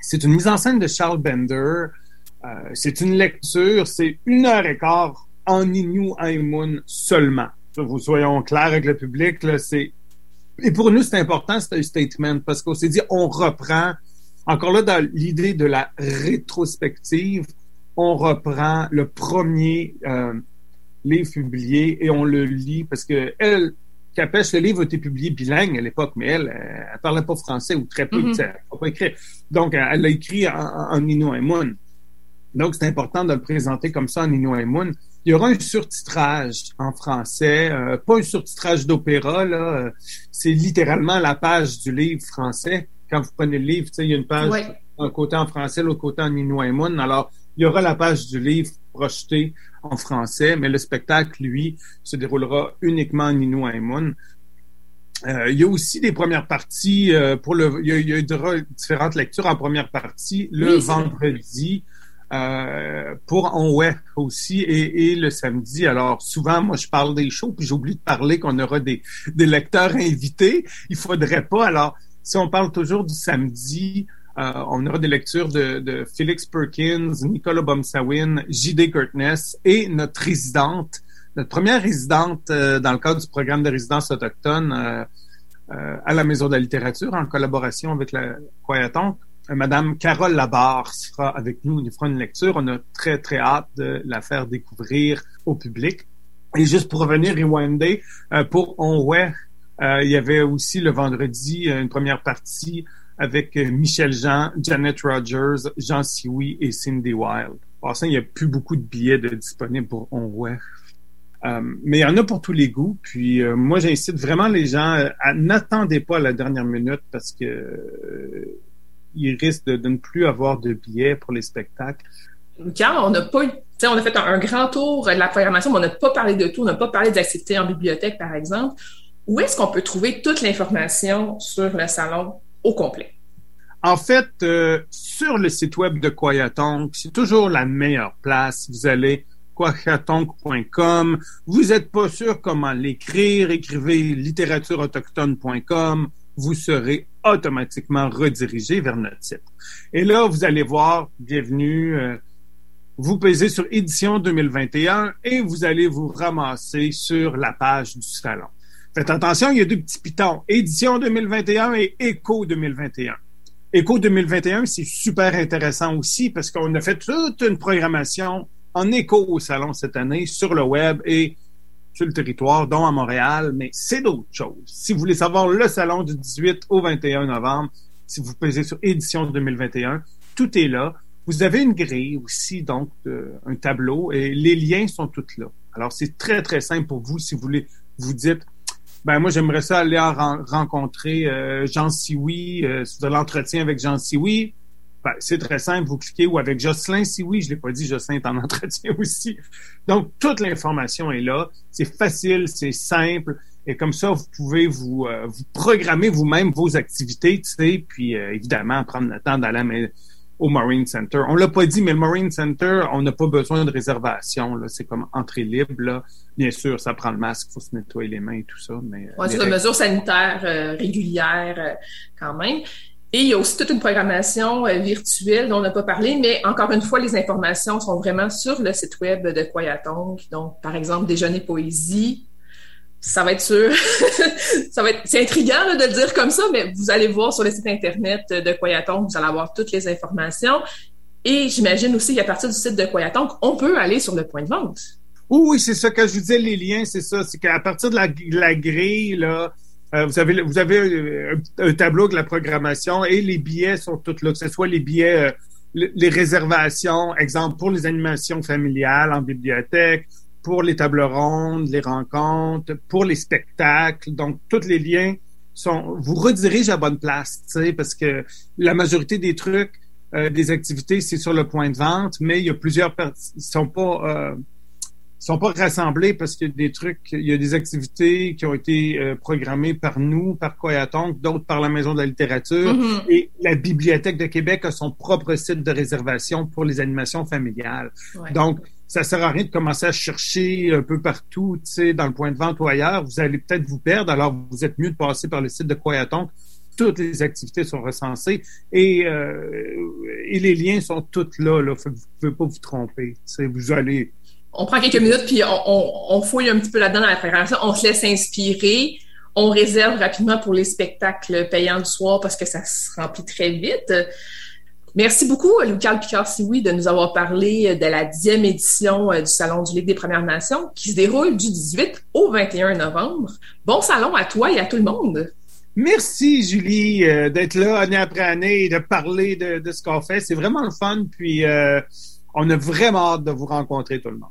C'est une mise en scène de Charles Bender. c'est une lecture, c'est une heure et quart en Innu Aimun seulement. Vous soyons clairs avec le public, c'est et pour nous, c'est important, c'est un statement, parce qu'on s'est dit, on reprend, encore là, dans l'idée de la rétrospective, on reprend le premier euh, livre publié et on le lit parce que elle, Capèche, le livre a été publié bilingue à l'époque, mais elle, elle, parlait pas français ou très peu, mm-hmm. elle pas écrit. Donc, elle l'a écrit en, en. Donc, c'est important de le présenter comme ça en Inuaimun. Il y aura un surtitrage en français, euh, pas un surtitrage d'opéra, là. C'est littéralement la page du livre français. Quand vous prenez le livre, il y a une page, un côté en français, l'autre côté en Inuaimun. Alors, il y aura la page du livre projetée en français, mais le spectacle, lui, se déroulera uniquement en Inuaimun. Euh, il y a aussi des premières parties euh, pour le. Il y, a, différentes lectures en première partie le vendredi euh, pour Onway aussi et, le samedi. Alors souvent, moi, je parle des shows puis j'oublie de parler qu'on aura des, des lecteurs invités. Il faudrait pas. Alors si on parle toujours du samedi, euh, on aura des lectures de, de Felix Perkins, Nicolas Bomsawin, J.D. Kurtness et notre résidente, notre première résidente euh, dans le cadre du programme de résidence autochtone euh, à la Maison de la littérature en collaboration avec la Coyaton. Madame Carole Labarre sera avec nous, elle fera une lecture. On a très, très hâte de la faire découvrir au public. Et juste pour revenir rewinder, pour Onway, il y avait aussi le vendredi une première partie avec euh, Michel Jean, Janet Rogers, Jean Sioui et Cindy Wilde. Pour ça, il n'y a plus beaucoup de billets disponibles pour On Euh, mais il y en a pour tous les goûts. Puis euh, moi, j'incite vraiment les gens à n'attendez pas la dernière minute parce que ils risquent de, ne plus avoir de billets pour les spectacles. Car on n'a pas on a fait un, grand tour de la programmation, mais on n'a pas parlé de tout. On n'a pas parlé d'activités en bibliothèque, par exemple. Où est-ce qu'on peut trouver toute l'information sur le salon? Au complet? En fait, euh, sur le site web de Quayatonk, c'est toujours la meilleure place. Vous allez quayatonk.com. Vous n'êtes pas sûr comment l'écrire, écrivez littératureautochtone.com. Vous serez automatiquement redirigé vers notre site. Et là, vous allez voir, bienvenue, euh, vous pesez sur édition 2021 et vous allez vous ramasser sur la page du salon. Faites attention, il y a deux petits pitons. Édition 2021 et Écho 2021. Écho 2021, c'est super intéressant aussi parce qu'on a fait toute une programmation en écho au salon cette année sur le web et sur le territoire, dont à Montréal, mais c'est d'autres choses. Si vous voulez savoir le salon du 18 au 21 novembre, si vous pesez sur édition 2021, tout est là. Vous avez une grille aussi, donc un tableau, et les liens sont tous là. Alors, c'est très, très simple pour vous si vous voulez, vous dites, ben moi, j'aimerais ça aller rencontrer euh, Jean Sioui, euh, de l'entretien avec Jean Sioui. Ben, c'est très simple, vous cliquez ou avec Jocelyn Sioui, je l'ai pas dit, Jocelyn est en <laughs> entretien aussi. Donc, toute l'information est là. C'est facile, c'est simple. Et comme ça, vous pouvez vous, euh, vous programmer vous-même vos activités, tu sais, puis euh, évidemment, prendre le temps d'aller au Marine Center. On l'a pas dit, mais le Marine Center, on n'a pas besoin de réservation. C'est comme entrée libre. Là. Bien sûr, ça prend le masque, il faut se nettoyer les mains et tout ça. Mais euh, ouais, c'est une mesure sanitaire euh, régulière euh, quand même. Et il y a aussi toute une programmation virtuelle dont on n'a pas parlé, mais encore une fois, les informations sont vraiment sur le site web de Quayatong. Donc, par exemple, déjeuner poésie, ça va être sûr. <laughs> ça va être, c'est intriguant de le dire comme ça, mais vous allez voir sur le site internet de Quayatong, vous allez avoir toutes les informations. Et j'imagine aussi qu'à partir du site de Quayatong, on peut aller sur le point de vente. Oui, c'est ça. Quand je vous disais les liens, c'est ça. C'est qu'à partir de la, la grille, là, euh, vous avez, vous avez euh, un, tableau de la programmation et les billets sont tous là, que ce soit les billets, euh, les réservations, exemple pour les animations familiales en bibliothèque, pour les tables rondes, les rencontres, pour les spectacles. Donc, tous les liens sont, vous redirigent à bonne place, tu sais, parce que la majorité des trucs, euh, des activités, c'est sur le point de vente, mais il y a plusieurs personnes, sont pas, euh, sont pas rassemblés parce qu'il y a des trucs, il y a des activités qui ont été euh, programmées par nous, par Coyaton, d'autres par la Maison de la littérature. Mm-hmm. Et la Bibliothèque de Québec a son propre site de réservation pour les animations familiales. Donc, ça sert à rien de commencer à chercher un peu partout, tu sais, dans le point de vente ou ailleurs. Vous allez peut-être vous perdre. Alors, vous êtes mieux de passer par le site de Coyaton. Toutes les activités sont recensées et, euh, et les liens sont tous là. là. Vous ne pouvez pas vous tromper. Tu vous allez... On prend quelques minutes puis on, on, fouille un petit peu là-dedans dans la préparation. On se laisse inspirer. On réserve rapidement pour les spectacles payants du soir parce que ça se remplit très vite. Merci beaucoup, Lucas Picard-Sioui, de nous avoir parlé de la dixième édition euh, du Salon du Ligue des Premières Nations qui se déroule du 18 au 21 novembre. Bon salon à toi et à tout le monde. Merci, Julie, euh, d'être là année après année et de parler de, ce qu'on fait. C'est vraiment le fun, puis euh, on a vraiment hâte de vous rencontrer, tout le monde.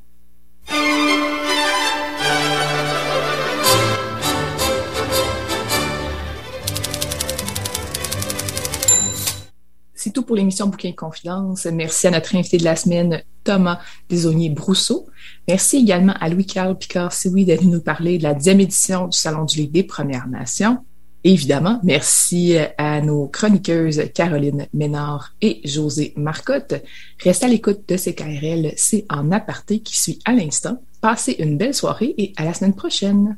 C'est tout pour l'émission Bouquin Confidence. Merci à notre invité de la semaine, Thomas Desaunier-Brousseau. Merci également à Louis-Carl Picard-Sioui d'être venu nous parler de la dixième édition du Salon du Livre des Premières Nations. évidemment, merci à nos chroniqueuses Caroline Ménard et José Marcotte. Restez à l'écoute de CKRL, c'est en aparté qui suit à l'instant. Passez une belle soirée et à la semaine prochaine.